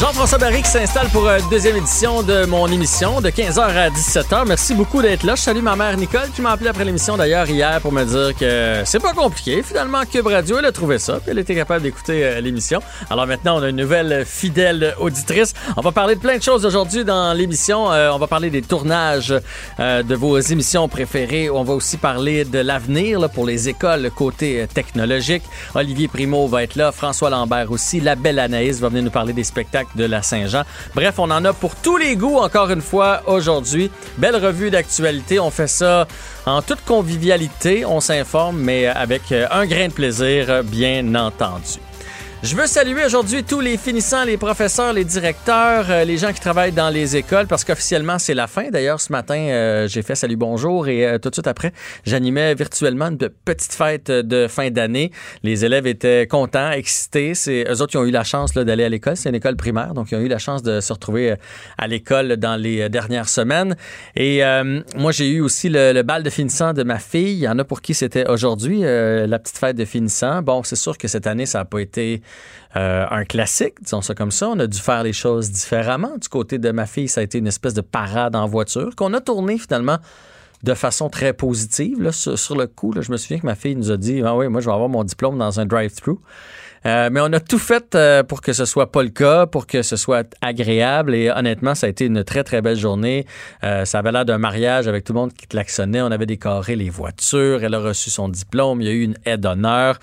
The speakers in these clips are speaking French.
Jean-François Barry qui s'installe pour une deuxième édition de mon émission de 15h à 17h. Merci beaucoup d'être là. Je salue ma mère Nicole qui m'a appelé après l'émission d'ailleurs hier pour me dire que c'est pas compliqué. Finalement, Cube Radio, elle a trouvé ça puis elle était capable d'écouter euh, l'émission. Alors maintenant, on a une nouvelle fidèle auditrice. On va parler de plein de choses aujourd'hui dans l'émission. Euh, on va parler des tournages euh, de vos émissions préférées. On va aussi parler de l'avenir pour les écoles côté technologique. Olivier Primo va être là, François Lambert aussi, la belle Anaïs va venir nous parler des spectacles de la Saint-Jean. Bref, on en a pour tous les goûts encore une fois aujourd'hui. Belle revue d'actualité. On fait ça en toute convivialité. On s'informe, mais avec un grain de plaisir, bien entendu. Je veux saluer aujourd'hui tous les finissants, les professeurs, les directeurs, euh, les gens qui travaillent dans les écoles parce qu'officiellement c'est la fin. D'ailleurs, ce matin, euh, j'ai fait salut bonjour et euh, tout de suite après, j'animais virtuellement une petite fête de fin d'année. Les élèves étaient contents, excités. C'est eux autres qui ont eu la chance d'aller à l'école. C'est une école primaire, donc ils ont eu la chance de se retrouver à l'école dans les dernières semaines. Et moi, j'ai eu aussi le, le, bal de finissant de ma fille. Il y en a pour qui c'était aujourd'hui la petite fête de finissant. Bon, c'est sûr que cette année, ça n'a pas été euh, un classique, disons ça comme ça. On a dû faire les choses différemment. Du côté de ma fille, ça a été une espèce de parade en voiture qu'on a tourné finalement de façon très positive. sur, le coup, je me souviens que ma fille nous a dit Ah oui, moi, je vais avoir mon diplôme dans un drive-thru. Euh, mais on a tout fait euh, pour que ce soit pas le cas, pour que ce soit agréable. Et honnêtement, ça a été une très, très belle journée. Euh, ça avait l'air d'un mariage avec tout le monde qui klaxonnait. On avait décoré les voitures. Elle a reçu son diplôme. Il y a eu une aide d'honneur.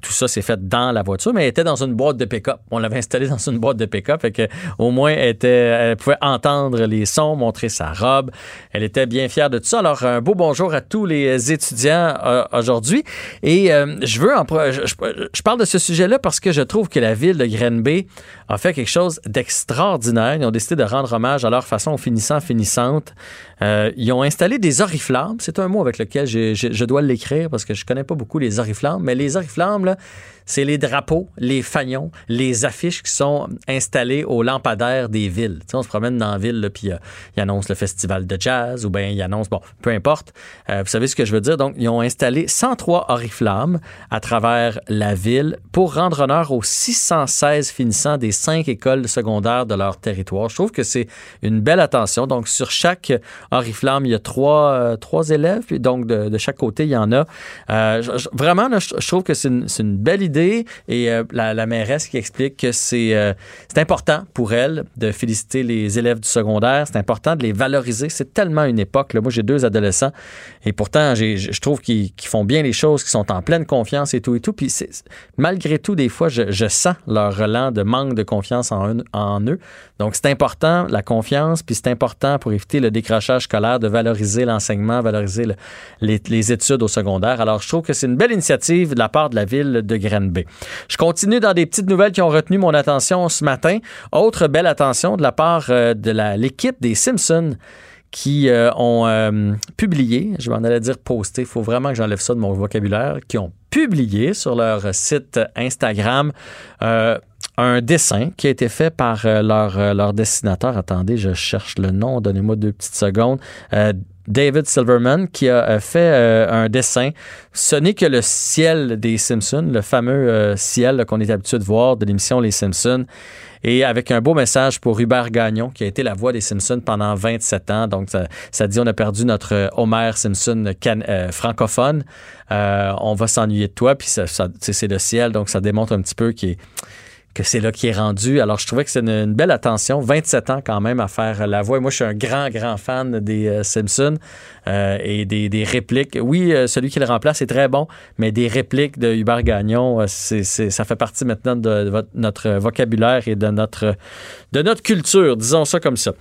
tout ça s'est fait dans la voiture, mais elle était dans une boîte de pick-up. On l'avait installée dans une boîte de pick-up. Fait que, au moins, elle, pouvait entendre les sons, montrer sa robe. Elle était bien fière de tout ça. Alors, un beau bonjour à tous les étudiants aujourd'hui. Et je veux, en, je, je parle de ce sujet-là parce que je trouve que la ville de Grenby a fait quelque chose d'extraordinaire. Ils ont décidé de rendre hommage à leur façon aux finissants finissantes. Euh, ils ont installé des oriflammes. C'est un mot avec lequel je, dois l'écrire parce que je connais pas beaucoup les oriflammes. Mais les oriflammes, là, c'est les drapeaux, les fanions, les affiches qui sont installées aux lampadaires des villes. on se promène dans la ville, puis euh, ils annoncent le festival de jazz ou bien ils annoncent, bon, peu importe. Euh, vous savez ce que je veux dire? Donc, ils ont installé 103 oriflammes à travers la ville pour rendre honneur aux 616 finissants des cinq écoles secondaires de leur territoire. Je trouve que c'est une belle attention. Donc, sur chaque oriflamme, il y a trois, euh, trois élèves, puis donc de, chaque côté, il y en a. vraiment, je, trouve que c'est une belle idée et euh, la, mairesse qui explique que euh, c'est important pour elle de féliciter les élèves du secondaire. C'est important de les valoriser. C'est tellement une époque. Moi, j'ai deux adolescents et pourtant, je trouve qu'ils font bien les choses, qu'ils sont en pleine confiance et tout et tout. Puis malgré tout, des fois, je, sens leur relent de manque de confiance en, eux. Donc, c'est important, la confiance, puis c'est important pour éviter le décrochage scolaire de valoriser l'enseignement, valoriser les, les, études au secondaire. Alors, je trouve que c'est une belle initiative de la part de la ville de Je continue dans des petites nouvelles qui ont retenu mon attention ce matin. Autre belle attention de la part euh, de l'équipe des Simpsons qui euh, ont euh, publié, je vais en aller dire posté, il faut vraiment que j'enlève ça de mon vocabulaire, qui ont publié sur leur site Instagram un dessin qui a été fait par leur, leur dessinateur. Attendez, je cherche le nom, donnez-moi deux petites secondes. David Silverman qui a euh, fait euh, un dessin. Ce n'est que le ciel des Simpsons, le fameux euh, ciel qu'on est habitué de voir de l'émission Les Simpsons. Et avec un beau message pour Hubert Gagnon, qui a été la voix des Simpsons pendant 27 ans. Donc, ça, dit on a perdu notre Homer Simpson francophone. on va s'ennuyer de toi. Puis c'est le ciel, donc ça démontre un petit peu qu'il est que c'est là qui est rendu. Alors, je trouvais que c'est une, belle attention. 27 ans quand même à faire la voix. moi, je suis un grand, grand fan des euh, Simpsons euh, et des, répliques. Oui, euh, celui qui le remplace est très bon, mais des répliques de Hubert Gagnon, ça fait partie maintenant de, notre vocabulaire et de notre, de notre culture, disons ça comme ça.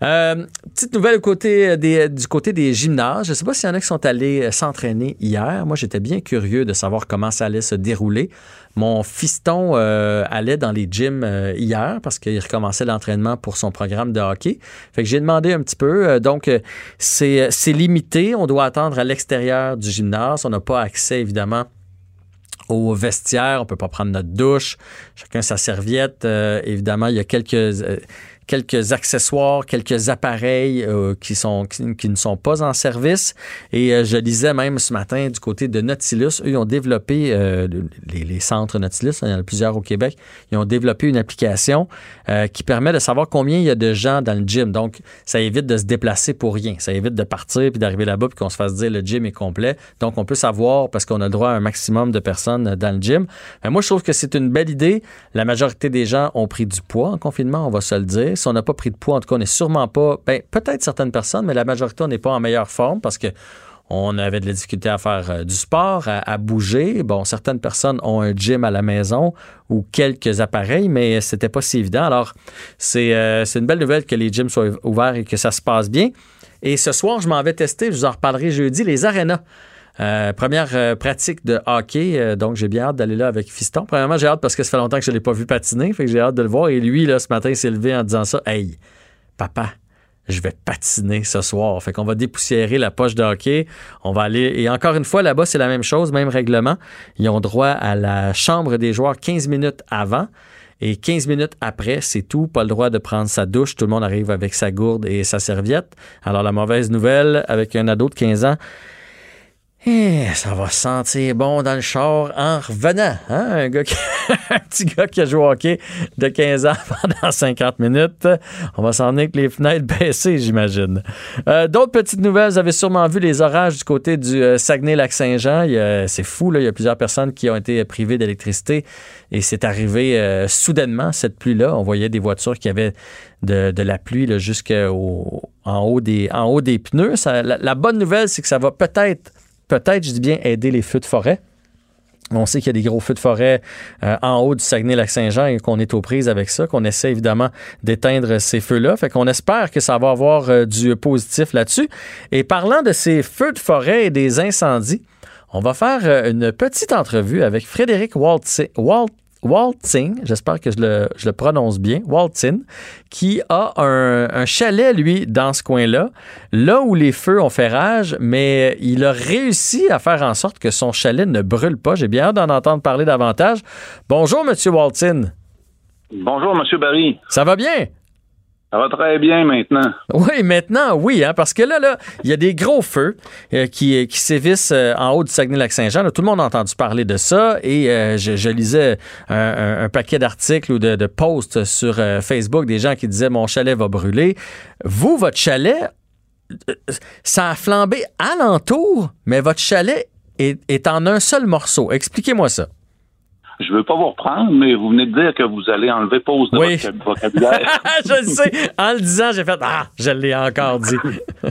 petite nouvelle côté des, du côté des gymnases. Je ne sais pas s'il y en a qui sont allés s'entraîner hier. Moi, j'étais bien curieux de savoir comment ça allait se dérouler. Mon fiston allait dans les gyms hier parce qu'il recommençait l'entraînement pour son programme de hockey. Fait que j'ai demandé un petit peu. donc, c'est limité. On doit attendre à l'extérieur du gymnase. On n'a pas accès, évidemment, au vestiaire, on peut pas prendre notre douche, chacun sa serviette. évidemment, il y a quelques quelques accessoires, quelques appareils euh, qui, sont, qui, ne sont pas en service. Et euh, je lisais même ce matin du côté de Nautilus, eux, ils ont développé, euh, les, centres Nautilus, il y en a plusieurs au Québec, ils ont développé une application qui permet de savoir combien il y a de gens dans le gym. Donc, ça évite de se déplacer pour rien. Ça évite de partir puis d'arriver là-bas puis qu'on se fasse dire le gym est complet. Donc, on peut savoir parce qu'on a le droit à un maximum de personnes dans le gym. Mais moi, je trouve que c'est une belle idée. La majorité des gens ont pris du poids en confinement, on va se le dire si on n'a pas pris de poids, en tout cas, on n'est sûrement pas, ben, peut-être certaines personnes, mais la majorité, on n'est pas en meilleure forme parce que on avait de la difficulté à faire euh, du sport, à, bouger. Bon, certaines personnes ont un gym à la maison ou quelques appareils, mais c'était pas si évident. Alors, euh, c'est une belle nouvelle que les gyms soient ouverts et que ça se passe bien. Et ce soir, je m'en vais tester, je vous en reparlerai jeudi, les arénas. Euh, première pratique de hockey, donc j'ai bien hâte d'aller là avec Fiston. Premièrement, j'ai hâte parce que ça fait longtemps que je ne l'ai pas vu patiner, fait que j'ai hâte de le voir. Et lui, là, ce matin, s'est levé en disant ça. Hey, papa, je vais patiner ce soir. Fait qu'on va dépoussiérer la poche de hockey. On va aller. Et encore une fois, là-bas, c'est la même chose, même règlement. Ils ont droit à la chambre des joueurs 15 minutes avant. Et 15 minutes après, c'est tout. Pas le droit de prendre sa douche. Tout le monde arrive avec sa gourde et sa serviette. Alors, la mauvaise nouvelle, avec un ado de 15 ans, eh, ça va sentir bon dans le char en revenant. Hein? Un, gars un petit gars qui a joué au hockey de 15 ans pendant 50 minutes. On va s'en aller avec les fenêtres baissées, j'imagine. Euh, d'autres petites nouvelles. Vous avez sûrement vu les orages du côté du euh, Saguenay-Lac-Saint-Jean. C'est fou, là. il y a plusieurs personnes qui ont été privées d'électricité et c'est arrivé euh, soudainement, cette pluie-là. On voyait des voitures qui avaient de, la pluie jusqu'en haut, des, en haut des pneus. la bonne nouvelle, c'est que ça va peut-être peut-être, je dis bien, aider les feux de forêt. On sait qu'il y a des gros feux de forêt euh, en haut du Saguenay-Lac-Saint-Jean et qu'on est aux prises avec ça, qu'on essaie évidemment d'éteindre ces feux-là. Fait qu'on espère que ça va avoir euh, du positif là-dessus. Et parlant de ces feux de forêt et des incendies, on va faire euh, une petite entrevue avec Frédéric Waltz, Waltzing, j'espère que je le, prononce bien, Waltzin, qui a un, chalet, lui, dans ce coin-là, là où les feux ont fait rage, mais il a réussi à faire en sorte que son chalet ne brûle pas. J'ai bien hâte d'en entendre parler davantage. Bonjour, Monsieur Waltzin. Bonjour, Monsieur Barry. Ça va bien? Ça va très bien maintenant. Oui, maintenant, oui, hein, parce que là, là, il y a des gros feux euh, qui, qui sévissent euh, en haut du Saguenay-Lac-Saint-Jean. Tout le monde a entendu parler de ça et euh, je, lisais un, paquet d'articles ou de, posts sur Facebook des gens qui disaient mon chalet va brûler. Vous, votre chalet, ça a flambé alentour, mais votre chalet est en un seul morceau. Expliquez-moi ça. Je veux pas vous reprendre, mais vous venez de dire que vous allez enlever pause de votre vocabulaire. je le sais. En le disant, j'ai fait Ah, je l'ai encore dit.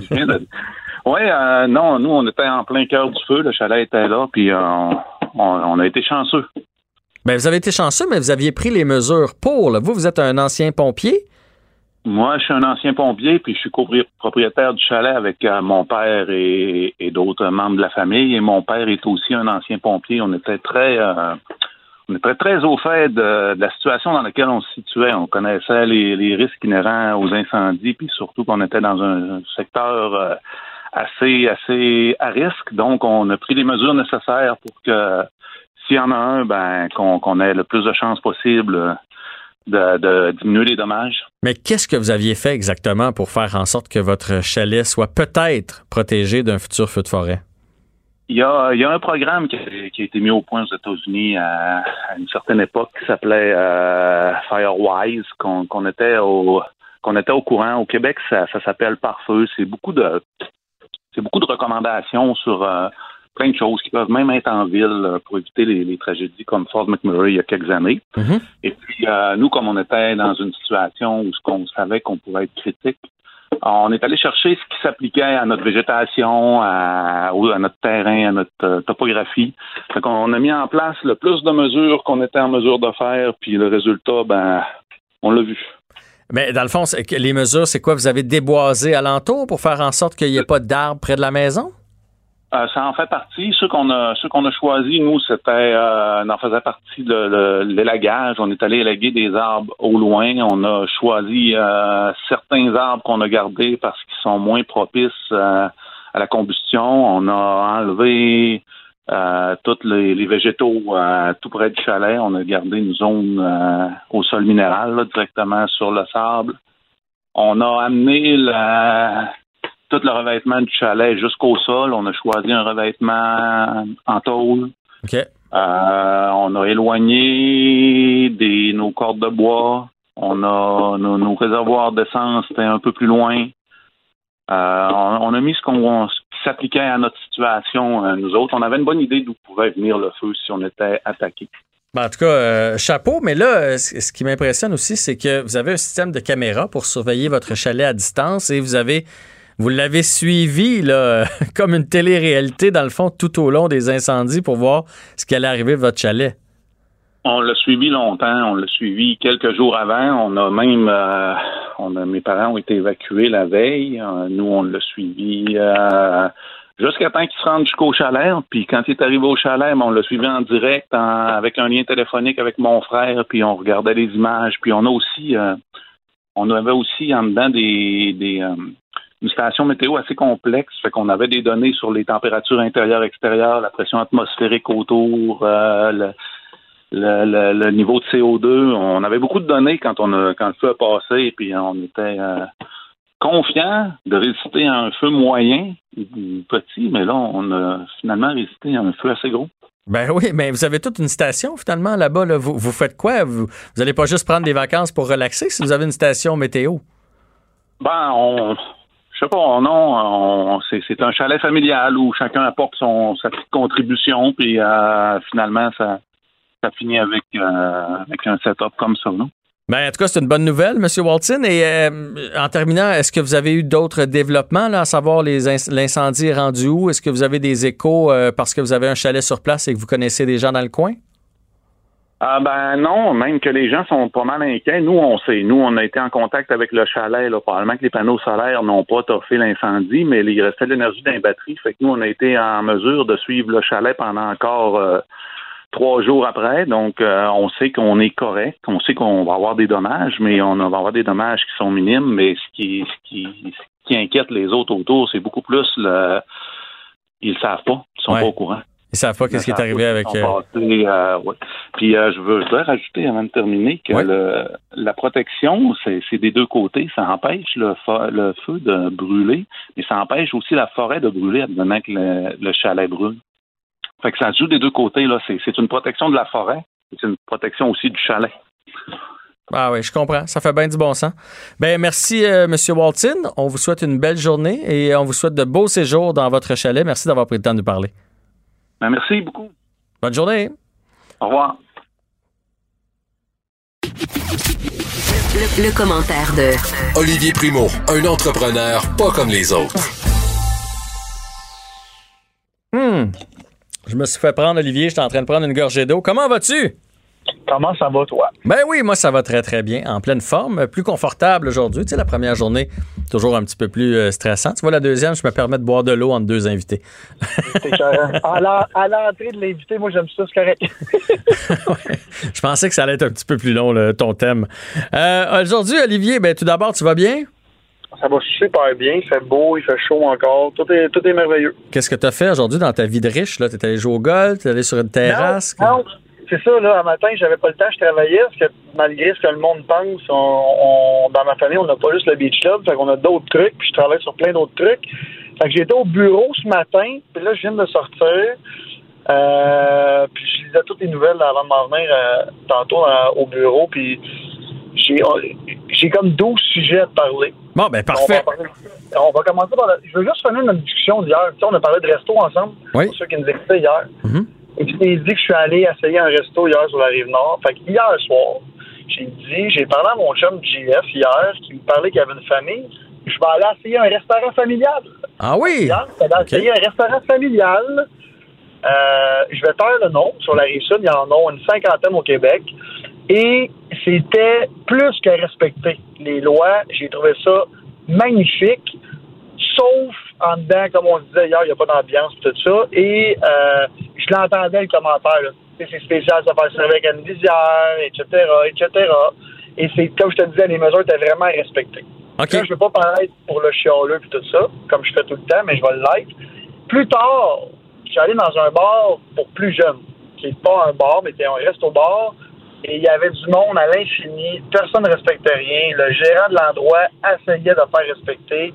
oui, euh, non, nous, on était en plein cœur du feu. Le chalet était là, puis euh, on, a été chanceux. Bien, vous avez été chanceux, mais vous aviez pris les mesures pour. Vous, vous êtes un ancien pompier? Moi, je suis un ancien pompier, puis je suis propriétaire du chalet avec euh, mon père et, d'autres membres de la famille. Et mon père est aussi un ancien pompier. On était très on était très au fait de, la situation dans laquelle on se situait. On connaissait les, risques inhérents aux incendies, puis surtout qu'on était dans un, secteur euh, assez assez à risque. Donc, on a pris les mesures nécessaires pour que s'il y en a un, ben qu'on ait le plus de chances possible de, de, diminuer les dommages. Mais qu'est-ce que vous aviez fait exactement pour faire en sorte que votre chalet soit peut-être protégé d'un futur feu de forêt? Il y, a, il y a un programme qui a, été mis au point aux États-Unis à, une certaine époque qui s'appelait euh, Firewise, qu'on était au qu'on était au courant. Au Québec, ça, ça s'appelle Pare-feu. C'est beaucoup de c'est beaucoup de recommandations sur euh, plein de choses qui peuvent même être en ville euh, pour éviter les, tragédies comme Fort McMurray il y a quelques années. Mm-hmm. Et puis nous, comme on était dans une situation où ce qu'on savait qu'on pourrait être critique, on est allé chercher ce qui s'appliquait à notre végétation, à, notre terrain, à notre euh, topographie. Fait on a mis en place le plus de mesures qu'on était en mesure de faire, puis le résultat, ben, on l'a vu. Mais dans le fond, les mesures, c'est quoi? Vous avez déboisé alentour pour faire en sorte qu'il n'y ait pas d'arbres près de la maison? Euh, ça en fait partie. Ceux qu'on a, ceux qu'on a choisis, nous, c'était, euh, en faisait partie de, l'élagage. On est allé élaguer des arbres au loin. On a choisi euh, certains arbres qu'on a gardés parce qu'ils sont moins propices euh, à la combustion. On a enlevé euh, tous les, végétaux tout près du chalet. On a gardé une zone au sol minéral, directement sur le sable. On a amené la, tout le revêtement du chalet jusqu'au sol. On a choisi un revêtement en tôle. Euh, on a éloigné des, nos cordes de bois. On a nos, réservoirs d'essence étaient un peu plus loin. Euh, on, a mis ce, qu'on, qui s'appliquait à notre situation. Euh, nous autres, on avait une bonne idée d'où pouvait venir le feu si on était attaqué. Ben, en tout cas, chapeau. Mais là, ce qui m'impressionne aussi, c'est que vous avez un système de caméra pour surveiller votre chalet à distance et vous avez vous l'avez suivi là, comme une télé-réalité, dans le fond, tout au long des incendies pour voir ce qui allait arriver à votre chalet. On l'a suivi longtemps. On l'a suivi quelques jours avant. On a même, euh, mes parents ont été évacués la veille. Euh, nous, on l'a suivi euh, jusqu'à temps qu'il se rende jusqu'au chalet. Puis quand il est arrivé au chalet, ben, on l'a suivi en direct avec un lien téléphonique avec mon frère. Puis on regardait les images. Puis on a aussi, on avait aussi en dedans des une station météo assez complexe, fait qu'on avait des données sur les températures intérieures, extérieures, la pression atmosphérique autour, euh, le, niveau de CO2. On avait beaucoup de données quand on a, quand le feu a passé, et puis on était euh, confiant de résister à un feu moyen, petit, mais là, on a finalement résisté à un feu assez gros. Ben oui, mais vous avez toute une station finalement là-bas. Vous, vous faites quoi? Vous n'allez pas juste prendre des vacances pour relaxer si vous avez une station météo? Ben, on, je sais pas, non, c'est un chalet familial où chacun apporte son sa petite contribution, puis euh, finalement ça, finit avec, euh, avec un setup comme ça, non? Ben, en tout cas, c'est une bonne nouvelle, M. Walton. Et euh, en terminant, est-ce que vous avez eu d'autres développements, là, à savoir l'incendie rendu où? Est-ce que vous avez des échos parce que vous avez un chalet sur place et que vous connaissez des gens dans le coin? Ah ben non, même que les gens sont pas mal inquiets. Nous, on sait. Nous, on a été en contact avec le chalet. Là. Probablement que les panneaux solaires n'ont pas toffé l'incendie, mais il restait de l'énergie dans les batteries. Fait que nous, on a été en mesure de suivre le chalet pendant encore euh, trois jours après. Donc, euh, on sait qu'on est correct. On sait qu'on va avoir des dommages, mais on va avoir des dommages qui sont minimes. Mais ce qui, ce qui, qui inquiète les autres autour, c'est beaucoup plus le. Ils le savent pas. Ils sont pas au courant. Ils savent pas qu'est-ce qui est arrivé avec. Euh... euh Puis euh, je veux, je rajouter avant de terminer que le, la protection, c'est des deux côtés. Ça empêche le, le, feu de brûler, mais ça empêche aussi la forêt de brûler maintenant que le, le chalet brûle. Fait que ça joue des deux côtés. là. C'est une protection de la forêt, c'est une protection aussi du chalet. Ah oui, je comprends. Ça fait bien du bon sens. Ben merci, euh, Monsieur Walton. On vous souhaite une belle journée et on vous souhaite de beaux séjours dans votre chalet. Merci d'avoir pris le temps de nous parler. Ben, merci beaucoup. Bonne journée. Au revoir. Le, commentaire de Olivier Primo, un entrepreneur pas comme les autres. Hmm. Je me suis fait prendre, Olivier. J'étais en train de prendre une gorgée d'eau. Comment vas-tu? Comment ça va, toi? Ben oui, moi, ça va très, très bien. En pleine forme, plus confortable aujourd'hui. Tu sais, la première journée, toujours un petit peu plus euh, stressant. Tu vois, la deuxième, je me permets de boire de l'eau entre deux invités. à l'entrée de l'invité, moi, j'aime ça, c'est correct. Je pensais que ça allait être un petit peu plus long, ton thème. Euh, aujourd'hui, Olivier, ben, tout d'abord, tu vas bien? Ça va super bien. Il fait beau, il fait chaud encore. Tout est, tout est merveilleux. Qu'est-ce que tu as fait aujourd'hui dans ta vie de riche? Tu es allé jouer au golf? Tu es allé sur une terrasse? C'est ça, là, un matin, j'avais pas le temps, je travaillais, parce que malgré ce que le monde pense, on, dans ma famille, on n'a pas juste le beach club, fait qu'on a d'autres trucs, puis je travaille sur plein d'autres trucs. Fait que j'étais au bureau ce matin, puis là, je viens de sortir, euh, puis je lisais toutes les nouvelles avant de m'en venir euh, tantôt euh, au bureau, puis j'ai, comme 12 sujets à parler. Bon, ben parfait. On va, commencer par... Je veux juste finir notre discussion d'hier. Tu sais, on a parlé de resto ensemble, oui. pour ceux qui nous écoutaient hier. Mm-hmm. Et puis, il dit que je suis allé essayer un resto hier sur la rive nord. Fait que hier soir, j'ai dit, j'ai parlé à mon chum JF hier, qui me parlait qu'il y avait une famille. Je vais aller essayer un restaurant familial. Ah oui? Hier, je vais aller essayer un restaurant familial. Euh, je vais faire le nom. Sur la rive sud, il y en a une cinquantaine au Québec. Et c'était plus que respecter les lois. J'ai trouvé ça magnifique, sauf en dedans, comme on disait hier, il n'y a pas d'ambiance, tout ça. Et euh, je l'entendais, le commentaire. Là. C'est spécial, ça servir avec une visière, etc., etc. Et c'est, comme je te disais, les mesures étaient vraiment respectées. OK. Là, je ne veux pas paraître pour le chialeux et tout ça, comme je fais tout le temps, mais je vais l'être. Plus tard, je suis allé dans un bar pour plus jeunes, qui n'est pas un bar, mais c'était un resto-bar. Et il y avait du monde à l'infini. Personne ne respectait rien. Le gérant de l'endroit essayait de faire respecter.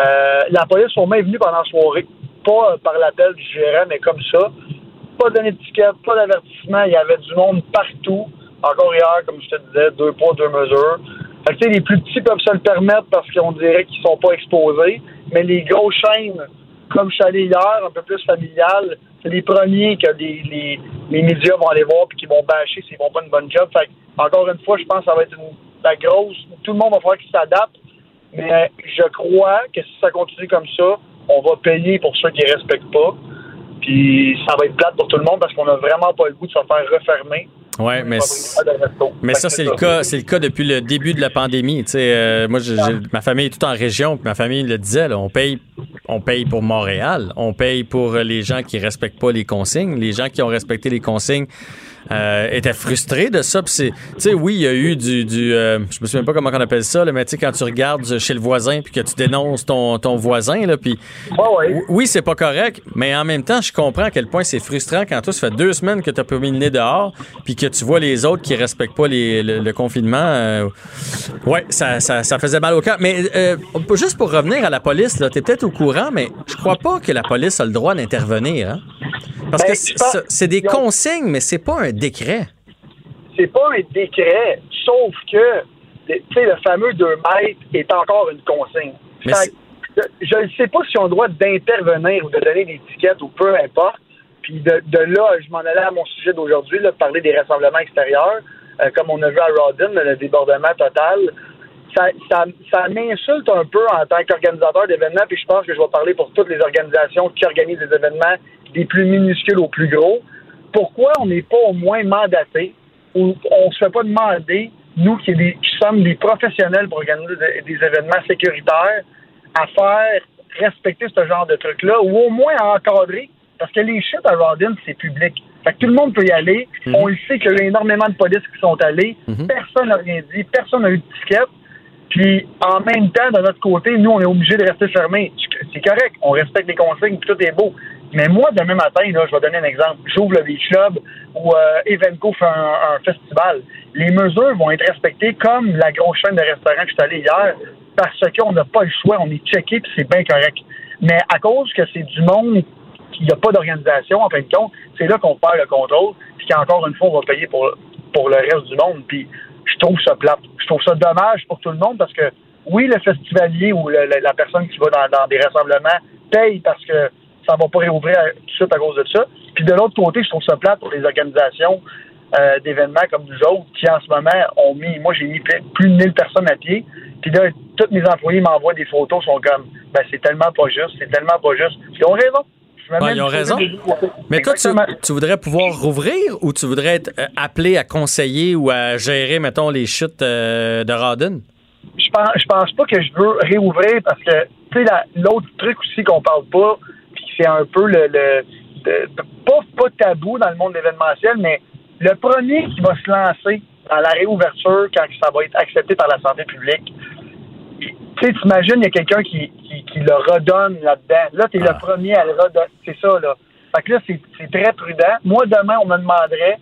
Euh, la police sont même venue pendant la soirée. Pas euh, par l'appel du gérant, mais comme ça. Pas d'étiquette, pas d'avertissement. Il y avait du monde partout. Encore hier, comme je te disais, deux poids, deux mesures. Fait que, les plus petits peuvent se le permettre parce qu'on dirait qu'ils sont pas exposés. Mais les grosses chaînes, comme je suis allé hier, un peu plus familiales, c'est les premiers que les, les, les médias vont aller voir puis qui vont bâcher s'ils vont pas une bonne job. Fait que, encore une fois, je pense que ça va être une, la grosse. Tout le monde va falloir qu'il s'adapte. Mais je crois que si ça continue comme ça, on va payer pour ceux qui ne respectent pas. Puis ça va être plate pour tout le monde parce qu'on n'a vraiment pas le goût de se faire refermer. Ouais, mais, mais ça, c'est le cas, c'est le cas depuis le début de la pandémie. Tu sais, euh, moi, ma famille est toute en région, puis ma famille le disait, là, on paye, on paye pour Montréal, on paye pour euh, les gens qui respectent pas les consignes. Les gens qui ont respecté les consignes euh, étaient frustrés de ça. Tu sais, oui, il y a eu du, du euh, je me souviens pas comment on appelle ça, là, mais tu sais, quand tu regardes chez le voisin puis que tu dénonces ton, ton voisin, là, puis Ouais, ouais. oui, c'est pas correct, mais en même temps, je comprends à quel point c'est frustrant quand toi, ça fait deux semaines que tu as pas mis le nez dehors, puis que tu vois les autres qui respectent pas les- le, le confinement. euh, ouais, ça, ça, ça faisait mal au cœur. Mais euh, juste pour revenir à la police, tu es peut-être au courant, mais je crois pas que la police a le droit d'intervenir. hein. Parce Ben, que c'est des consignes, mais c'est pas un décret. c'est pas un décret, sauf que tu sais, le fameux 2 mètres est encore une consigne. Mais je ne sais pas si on a le droit d'intervenir ou de donner des tickets ou peu importe. Puis de, de là, je m'en allais à mon sujet d'aujourd'hui, là, parler des rassemblements extérieurs, euh, comme on a vu à Rawdon, le débordement total. Ça, ça, ça m'insulte un peu en tant qu'organisateur d'événements, puis je pense que je vais parler pour toutes les organisations qui organisent des événements, des plus minuscules aux plus gros. Pourquoi on n'est pas au moins mandaté ou on se fait pas demander, nous qui, des- qui sommes des professionnels pour organiser des, des événements sécuritaires, à faire respecter ce genre de truc-là ou au moins à encadrer parce que les shit à Rodin, c'est public. Fait que tout le monde peut y aller. On le sait qu'il y a eu énormément de polices qui sont allés. Personne n'a rien dit. Personne n'a eu de ticket. Puis, en même temps, de notre côté, nous, on est obligé de rester fermés. C'est correct. On respecte les consignes, puis tout est beau. Mais moi, demain matin, là, je vais donner un exemple. J'ouvre le Beach Club ou euh, Evenco fait un, un festival. Les mesures vont être respectées comme la grosse chaîne de restaurants que je suis allé hier parce qu'on n'a pas le choix. On est checké, puis c'est bien correct. Mais à cause que c'est du monde qu'il n'y a pas d'organisation, en fin de compte, c'est là qu'on perd le contrôle, puis qu'encore une fois, on va payer pour, pour le reste du monde. Puis je trouve ça plate. Je trouve ça dommage pour tout le monde parce que, oui, le festivalier ou le- le- la personne qui va dans, dans des rassemblements paye parce que ça va pas réouvrir tout de suite à cause de ça. Puis de l'autre côté, je trouve ça plate pour les organisations euh, d'événements comme nous autres qui, en ce moment, ont mis, moi, j'ai mis plus de 1000 personnes à pied. Puis là, tous mes employés m'envoient des photos, sont comme, ben, c'est tellement pas juste, c'est tellement pas juste. Ils ont raison. Ils ont raison. Mais toi, tu, tu voudrais pouvoir rouvrir ou tu voudrais être euh, appelé à conseiller ou à gérer, mettons, les chutes euh, de Radon? je pense, je pense pas que je veux réouvrir parce que, tu sais, la- l'autre truc aussi qu'on parle pas, c'est un peu le, pas, pas tabou dans le monde événementiel, mais le premier qui va se lancer dans la réouverture quand ça va être accepté par la santé publique, tu sais, t'imagines, il y a quelqu'un qui, qui, qui le redonne là-dedans. Là, t'es Ah. le premier à le redonner. C'est ça, là. Fait que là, c'est très prudent. Moi, demain, on me demanderait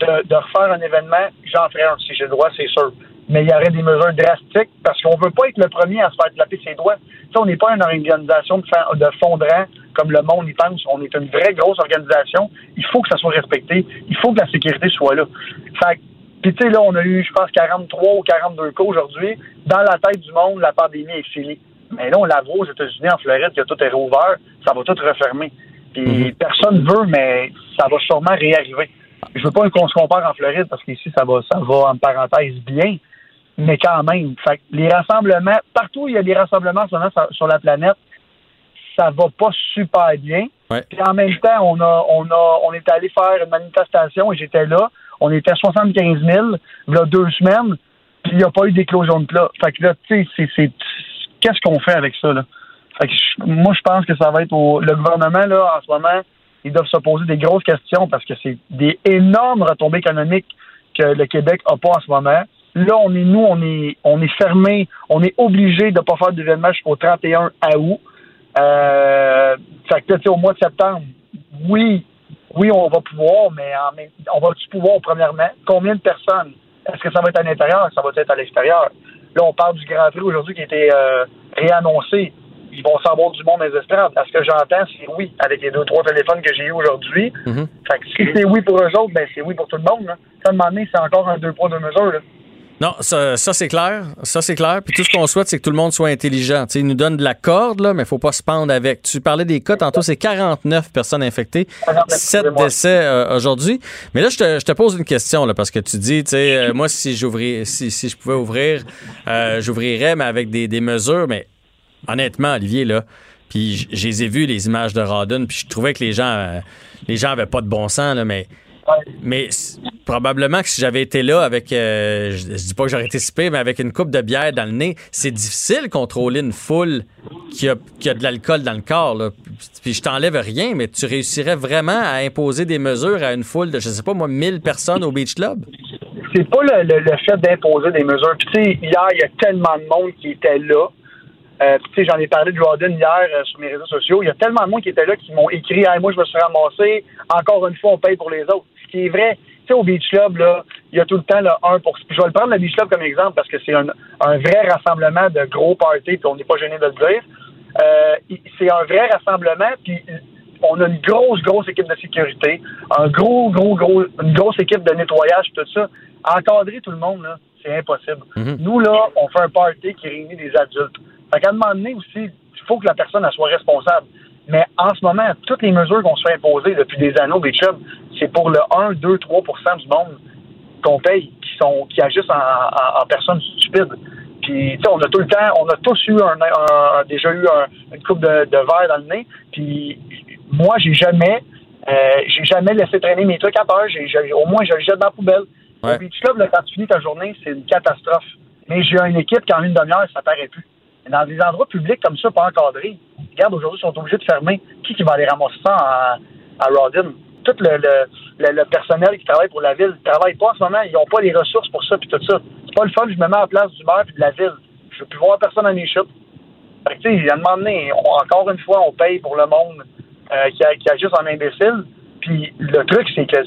de, de refaire un événement. J'en ferai un si j'ai le droit, c'est sûr. Mais il y aurait des mesures drastiques parce qu'on veut pas être le premier à se faire taper ses doigts. Tu sais, on n'est pas une organisation de, de fondrant comme le monde y pense. On est une vraie grosse organisation. Il faut que ça soit respecté. Il faut que la sécurité soit là. Fait que puis tu sais, là, on a eu, je pense, 43 ou 42 cas aujourd'hui. Dans la tête du monde, la pandémie est finie. Mais là, on la voit aux États-Unis, en Floride, que tout est rouvert. Ça va tout refermer. Puis personne veut, mais ça va sûrement réarriver. Je veux pas qu'on se compare en Floride parce qu'ici, ça va, ça va, en parenthèse, bien. Mais quand même. Fait les rassemblements, partout où il y a des rassemblements sur la planète, ça va pas super bien. Ouais. Puis en même temps, on a, on a, on est allé faire une manifestation et j'étais là. On était à 75 000, il y a deux semaines, puis il n'y a pas eu d'éclosion de plat. Fait que là, tu sais, c'est, qu'est-ce qu'on fait avec ça, là? Fait que je- moi, je pense que ça va être au, le gouvernement, là, en ce moment, ils doivent se poser des grosses questions parce que c'est des énormes retombées économiques que le Québec n'a pas en ce moment. Là, on est, nous, on est, on est fermé, on est obligé de ne pas faire d'événement jusqu'au 31 août. Euh, fait que, là, au mois de septembre, oui, oui, on va pouvoir, mais en on va-tu pouvoir, premièrement? Combien de personnes? Est-ce que ça va être à l'intérieur? Ça va être à l'extérieur? Là, on parle du Grand Prix aujourd'hui qui a été euh, réannoncé. Ils vont savoir du monde des estrades. À ce que j'entends, c'est oui, avec les deux, trois téléphones que j'ai eu aujourd'hui. Mhm. Fait que si c'est oui pour eux autres, ben c'est oui pour tout le monde. Là. Ça, à un moment donné, c'est encore un deux poids, deux mesures. Là. Non, ça, ça, c'est clair. Ça, c'est clair. Puis tout ce qu'on souhaite, c'est que tout le monde soit intelligent. Tu sais, ils nous donnent de la corde, là, mais il faut pas se pendre avec. Tu parlais des cas tantôt, c'est 49 personnes infectées, 49, 7 excusez-moi. décès euh, aujourd'hui. Mais là, je te, je te pose une question, là, parce que tu dis, tu sais, euh, moi, si j'ouvrais, si, si je pouvais ouvrir, euh, j'ouvrirais, mais avec des, des mesures. Mais honnêtement, Olivier, là, puis je les ai vus, les images de Rodden, puis je trouvais que les gens, euh, les gens avaient pas de bon sens, là, mais. Mais probablement que si j'avais été là avec, euh, je, je dis pas que j'aurais été mais avec une coupe de bière dans le nez, c'est difficile de contrôler une foule qui a, qui a de l'alcool dans le corps. Là. Puis je t'enlève rien, mais tu réussirais vraiment à imposer des mesures à une foule de, je sais pas moi, 1000 personnes au Beach Club? c'est pas le, le- fait d'imposer des mesures. Puis, tu sais, hier, il y a tellement de monde qui était là. Euh, tu sais, j'en ai parlé de Jordan hier euh, sur mes réseaux sociaux. Il y a tellement de monde qui était là qui m'ont écrit hey, moi, je me suis ramassé. Encore une fois, on paye pour les autres. Ce qui est vrai, tu sais, au Beach Club, là, il y a tout le temps le 1 pour. Je vais le prendre le Beach Club comme exemple parce que c'est un, un vrai rassemblement de gros parties, puis on n'est pas gêné de le dire. Euh, c'est un vrai rassemblement, puis on a une grosse, grosse équipe de sécurité, un gros, gros, gros, une grosse équipe de nettoyage, tout ça. Encadrer tout le monde, là, c'est impossible. Mhm. Nous, là, on fait un party qui réunit des adultes. Fait qu'à un moment donné aussi, il faut que la personne elle soit responsable. Mais en ce moment, toutes les mesures qu'on se fait imposer depuis des anneaux, des chums, c'est pour le 1, 2, 3% du monde qu'on paye, qui sont qui agissent en, en, en personnes stupides. Puis, tu sais, on a tout le temps, on a tous eu un, un- déjà eu un- une coupe de, de verre dans le nez. Puis, moi, j'ai jamais, euh, j'ai jamais laissé traîner mes trucs à terre. J'ai, j'ai- au moins, je le jette dans la poubelle. Ouais. Beach Club, là, quand tu finis ta journée, c'est une catastrophe. Mais j'ai une équipe qui, en une demi-heure, ça paraît plus. Mais dans des endroits publics comme ça, pas encadrés, regarde, aujourd'hui, ils sont obligés de fermer. Qui qui va aller ramasser ça à, à Rodin? Tout le, le, le- le personnel qui travaille pour la ville ne travaille pas en ce moment. Ils n'ont pas les ressources pour ça puis tout ça. C'est pas le fun. Je me mets à la place du maire puis de la ville. Je veux plus voir personne à mes chutes. Fait que, tu sais, à un moment donné, on- encore une fois, on paye pour le monde euh, qui, a- qui agisse en imbécile. Puis le truc, c'est que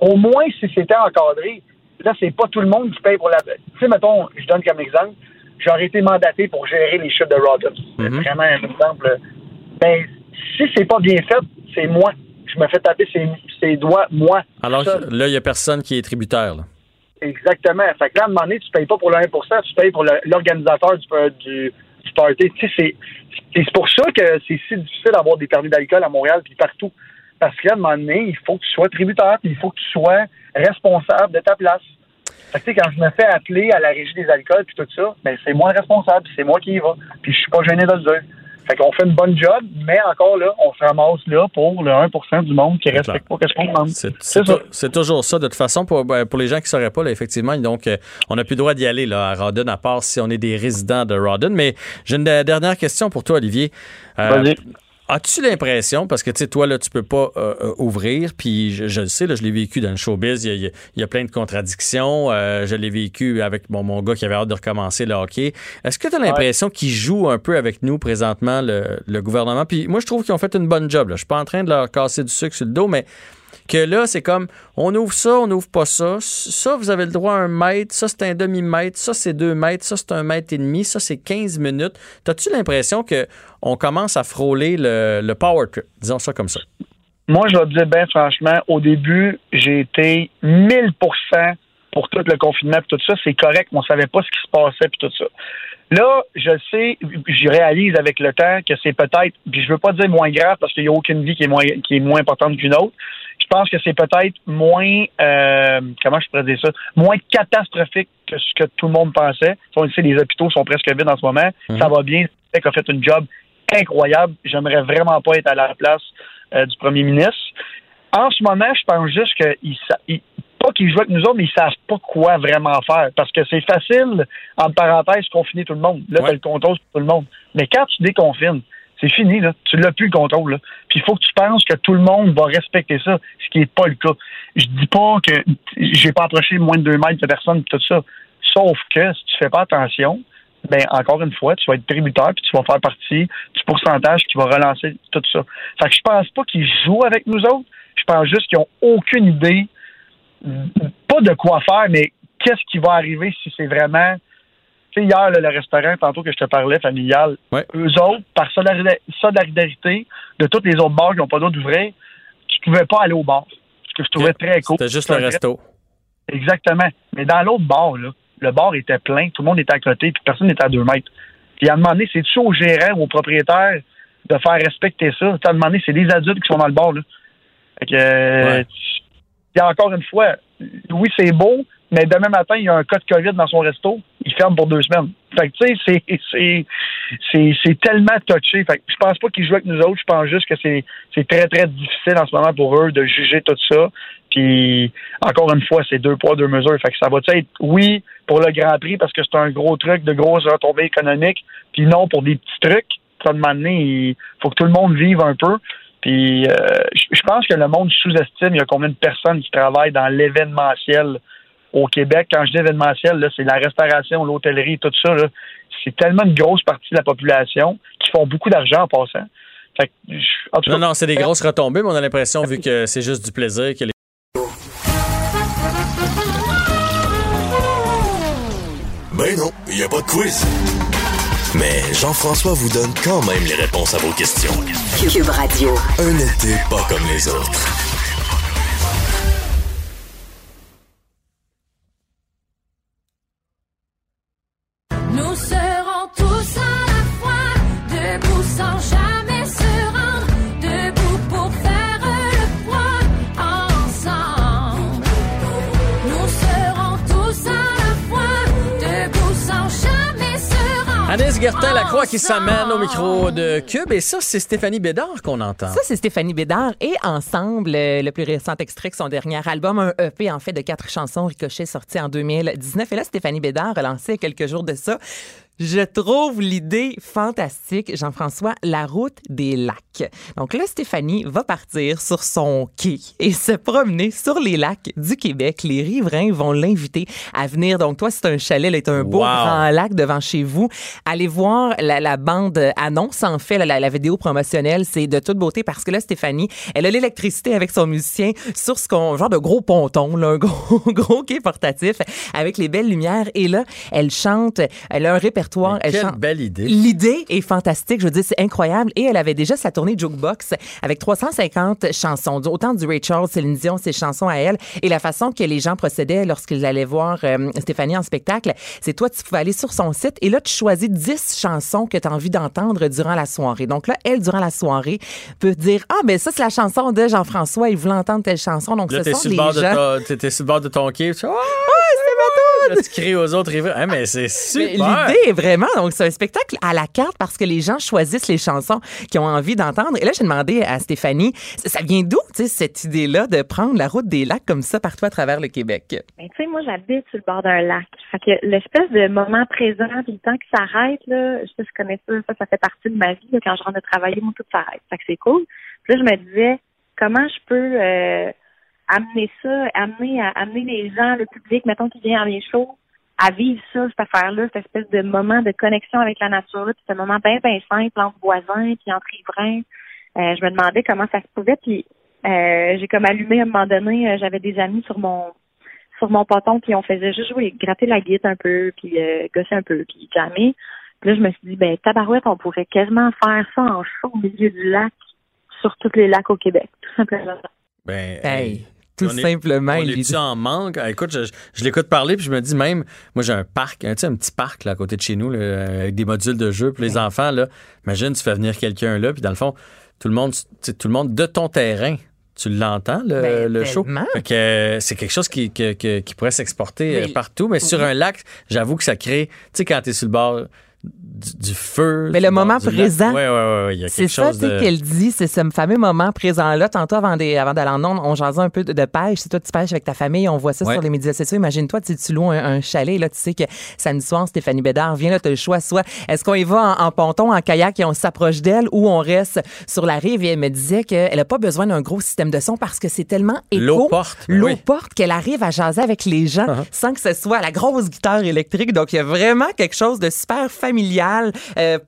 au moins, si c'était encadré, là, c'est pas tout le monde qui paye pour la. Tu sais, mettons, je donne comme exemple, j'aurais été mandaté pour gérer les chutes de Rodden. C'est Mhm. vraiment un exemple. Ben, si c'est pas bien fait, c'est moi. Je me fais taper ses, ses doigts, moi. Alors seul. là, il y a personne qui est tributaire. là. Exactement. Fait que là, à un moment donné, tu payes pas pour le 1% tu payes pour l'organisateur du, du, du party. Tu sais, c'est, c'est pour ça que c'est si difficile d'avoir des permis d'alcool à Montréal puis partout. Parce qu'à un moment donné, il faut que tu sois tributaire puis il faut que tu sois responsable de ta place. Fait que, tu sais, quand je me fais appeler à la régie des alcools puis tout ça, ben, c'est moi le responsable, c'est moi qui y va. Puis je suis pas gêné de le dire. Fait qu'on fait une bonne job, mais encore là, on se ramasse là pour le 1% du monde qui respecte pas ce qu'on demande. C'est toujours ça. De toute façon, pour, ben, pour les gens qui ne sauraient pas, là, effectivement, donc, euh, on n'a plus le droit d'y aller là, à Rawdon, à part si on est des résidents de Rawdon. Mais j'ai une dernière question pour toi, Olivier. Euh. As-tu l'impression, parce que tu sais, toi, là, tu peux pas euh, euh, ouvrir, puis je, je le sais, là, je l'ai vécu dans le showbiz, il y a, il y a- plein de contradictions. euh, je l'ai vécu avec bon, mon gars qui avait hâte de recommencer le hockey. Est-ce que tu as l'impression qu'il joue un peu avec nous présentement, le, le gouvernement? Puis moi, je trouve qu'ils ont fait une bonne job. Là. Je suis pas en train de leur casser du sucre sur le dos, mais que là, c'est comme on ouvre ça, on ouvre pas ça. Ça, vous avez le droit à un mètre, ça, c'est un demi-mètre, ça, c'est deux mètres, ça, c'est un mètre et demi, ça, c'est 15 minutes. T'as-tu l'impression que on commence à frôler le, power trip? Disons ça comme ça. Moi, je vais te dire, ben franchement, au début, j'ai été 1000% pour tout le confinement et tout ça. C'est correct, on savait pas ce qui se passait puis tout ça. Là, je sais, je réalise avec le temps que c'est peut-être, puis je veux pas dire moins grave parce qu'il n'y a aucune vie qui est moins, qui est moins importante qu'une autre. Je pense que c'est peut-être moins, euh, comment je pourrais dire ça, moins catastrophique que ce que tout le monde pensait. On le sait, les hôpitaux sont presque vides en ce moment. Mhm. Ça va bien. Le Québec a fait une job incroyable. J'aimerais vraiment pas être à la place euh, du premier ministre. En ce moment, je pense juste que il, pas qu'ils jouent avec nous autres, mais ils savent pas quoi vraiment faire. Parce que c'est facile, en parenthèse, confiner tout le monde. Là, Ouais. t'as le contrôle sur tout le monde. Mais quand tu déconfines, c'est fini, là. Tu l'as plus le contrôle, là. Puis il faut que tu penses que tout le monde va respecter ça, ce qui n'est pas le cas. Je dis pas que j'ai pas approché moins de deux mètres de personne pis tout ça. Sauf que si tu fais pas attention, ben encore une fois, tu vas être tributaire puis tu vas faire partie du pourcentage qui va relancer tout ça. Fait que je pense pas qu'ils jouent avec nous autres. Je pense juste qu'ils ont aucune idée, pas de quoi faire, mais qu'est-ce qui va arriver si c'est vraiment. Tu sais, hier, là, le restaurant, tantôt que je te parlais, familial, Ouais. eux autres, par solidari- solidarité de tous les autres bars qui n'ont pas d'autre d'ouvrir, tu pouvais pas aller au bar. Ce que je trouvais très cool. C'était juste le vrai- resto. Exactement. Mais dans l'autre bar, là, le bar était plein, tout le monde était à côté, puis personne n'était à deux mètres. Puis à un moment donné, c'est-tu au gérant ou au propriétaire de faire respecter ça? Un moment donné, c'est des adultes qui sont dans le bar, là. Fait que, Ouais. il y a encore une fois, oui, c'est beau, mais demain matin, il y a un cas de COVID dans son resto, il ferme pour deux semaines. Fait que, tu sais, c'est, c'est, c'est, tellement touché. Fait que je pense pas qu'ils jouent avec nous autres. Je pense juste que c'est, c'est très, très difficile en ce moment pour eux de juger tout ça. Puis, encore une fois, c'est deux poids, deux mesures. Fait que ça va être, oui, pour le Grand Prix, parce que c'est un gros truc de grosses retombées économiques, puis non pour des petits trucs. Ça, de donné, il faut que tout le monde vive un peu. Puis, euh, je pense que le monde sous-estime il y a combien de personnes qui travaillent dans l'événementiel au Québec. Quand je dis événementiel, c'est la restauration, l'hôtellerie, tout ça. C'est tellement une grosse partie de la population qui font beaucoup d'argent en passant. Fait que, je- en tout Non, cas, non, c'est des grosses retombées, mais on a l'impression, vu que c'est juste du plaisir, que les Ben non, il n'y a pas de quiz. Mais Jean-François vous donne quand même les réponses à vos questions. Cube Radio. Un été pas comme les autres. Nous serons tous Anaïs Gertin-Lacroix qui ensemble. s'amène au micro de Cube. Et ça, c'est Stéphanie Bédard qu'on entend. Ça, c'est Stéphanie Bédard et Ensemble, euh, le plus récent extrait de son dernier album, un EP en fait de quatre chansons Ricochet sorti en 2019. Et là, Stéphanie Bédard a lancé quelques jours de ça. Je trouve l'idée fantastique, Jean-François, la route des lacs. Donc là, Stéphanie va partir sur son quai et se promener sur les lacs du Québec. Les riverains vont l'inviter à venir. Donc toi, c'est un chalet, là, est un beau Wow. grand lac devant chez vous. Allez voir la, la bande annonce, en fait, la, la vidéo promotionnelle, c'est de toute beauté parce que là, Stéphanie, elle a l'électricité avec son musicien sur ce qu'on, genre de gros ponton, là, un gros, gros quai portatif avec les belles lumières. Et là, elle chante, elle a un répertoire, elle Quelle chante. belle idée. L'idée est fantastique, je veux dire, c'est incroyable. Et elle avait déjà sa tournée Jukebox avec 350 chansons, autant du Ray Charles, Céline Dion, ses chansons à elle. Et la façon que les gens procédaient lorsqu'ils allaient voir euh, Stéphanie en spectacle, c'est toi, tu pouvais aller sur son site et là, tu choisis 10 chansons que tu as envie d'entendre durant la soirée. Donc là, elle, durant la soirée, peut dire Ah, ben ça, c'est la chanson de Jean-François, il voulait entendre telle chanson. Donc, Là, ce sont sur, le les bord de gens. t'es- sur le bord de ton quai. Tu Ah, Tu cries aux autres riverains. Ah, mais c'est super. L'idée est vraiment, donc c'est un spectacle à la carte parce que les gens choisissent les chansons qu'ils ont envie d'entendre. Et là, j'ai demandé à Stéphanie, ça vient d'où, tu sais, cette idée-là de prendre la route des lacs comme ça partout à travers le Québec? Ben, tu sais, moi, j'habite sur le bord d'un lac. Fait que l'espèce de moment présent, puis le temps qui s'arrête, là, je, je connais ça, ça, ça fait partie de ma vie. là. quand je rentre de travailler, moi, tout s'arrête. Fait que c'est cool. Puis là, je me disais, comment je peux euh, amener ça, amener à amener les gens, le public, mettons, qui vient à mes shows, à vivre ça, cette affaire-là, cette espèce de moment de connexion avec la nature, puis ce moment bien, bien simple entre voisins, puis entre riverains. Euh, je me demandais comment ça se pouvait, puis euh, j'ai comme allumé à un moment donné, euh, j'avais des amis sur mon sur mon poton, puis on faisait juste jouer, gratter la guitare un peu, puis euh, gosser un peu, puis jammer. Puis là, je me suis dit, ben, tabarouette, on pourrait quasiment faire ça en show au milieu du lac, sur tous les lacs au Québec, tout simplement. Ben, Hey, tout on est- simplement. On est-tu en manque? Ah, Écoute, je, je l'écoute parler, puis je me dis même, moi j'ai un parc, un, tu sais, un petit parc là, à côté de chez nous, là, avec des modules de jeu pour les enfants. Là. Imagine, tu fais venir quelqu'un là, puis dans le fond, tout le monde, tout le monde de ton terrain, tu l'entends, le, Ben, le show? Fait que, euh, c'est quelque chose qui, pourrait s'exporter euh, Mais- partout, mais sur un lac, j'avoue que ça crée, tu sais, quand tu es sur le bord du, du feu. Mais le moment présent. Il y a C'est ça, de... qu'elle dit, c'est ce fameux moment présent-là. Tantôt, avant, d'aller en onde, on jasait un peu de, de pêche. Si toi, tu pêches avec ta famille, on voit ça Ouais. sur les médias sociaux. Imagine-toi, tu, tu loues un, un chalet, là, tu sais que samedi soir, Stéphanie Bédard vient, là, tu as le choix. Soit est-ce qu'on y va en, en ponton, en kayak et on s'approche d'elle ou on reste sur la rive et elle me disait qu'elle n'a pas besoin d'un gros système de son parce que c'est tellement éco. L'eau porte, ben L'eau oui. porte qu'elle arrive à jaser avec les gens Uh-huh. sans que ce soit la grosse guitare électrique. Donc, il y a vraiment quelque chose de super familial, euh,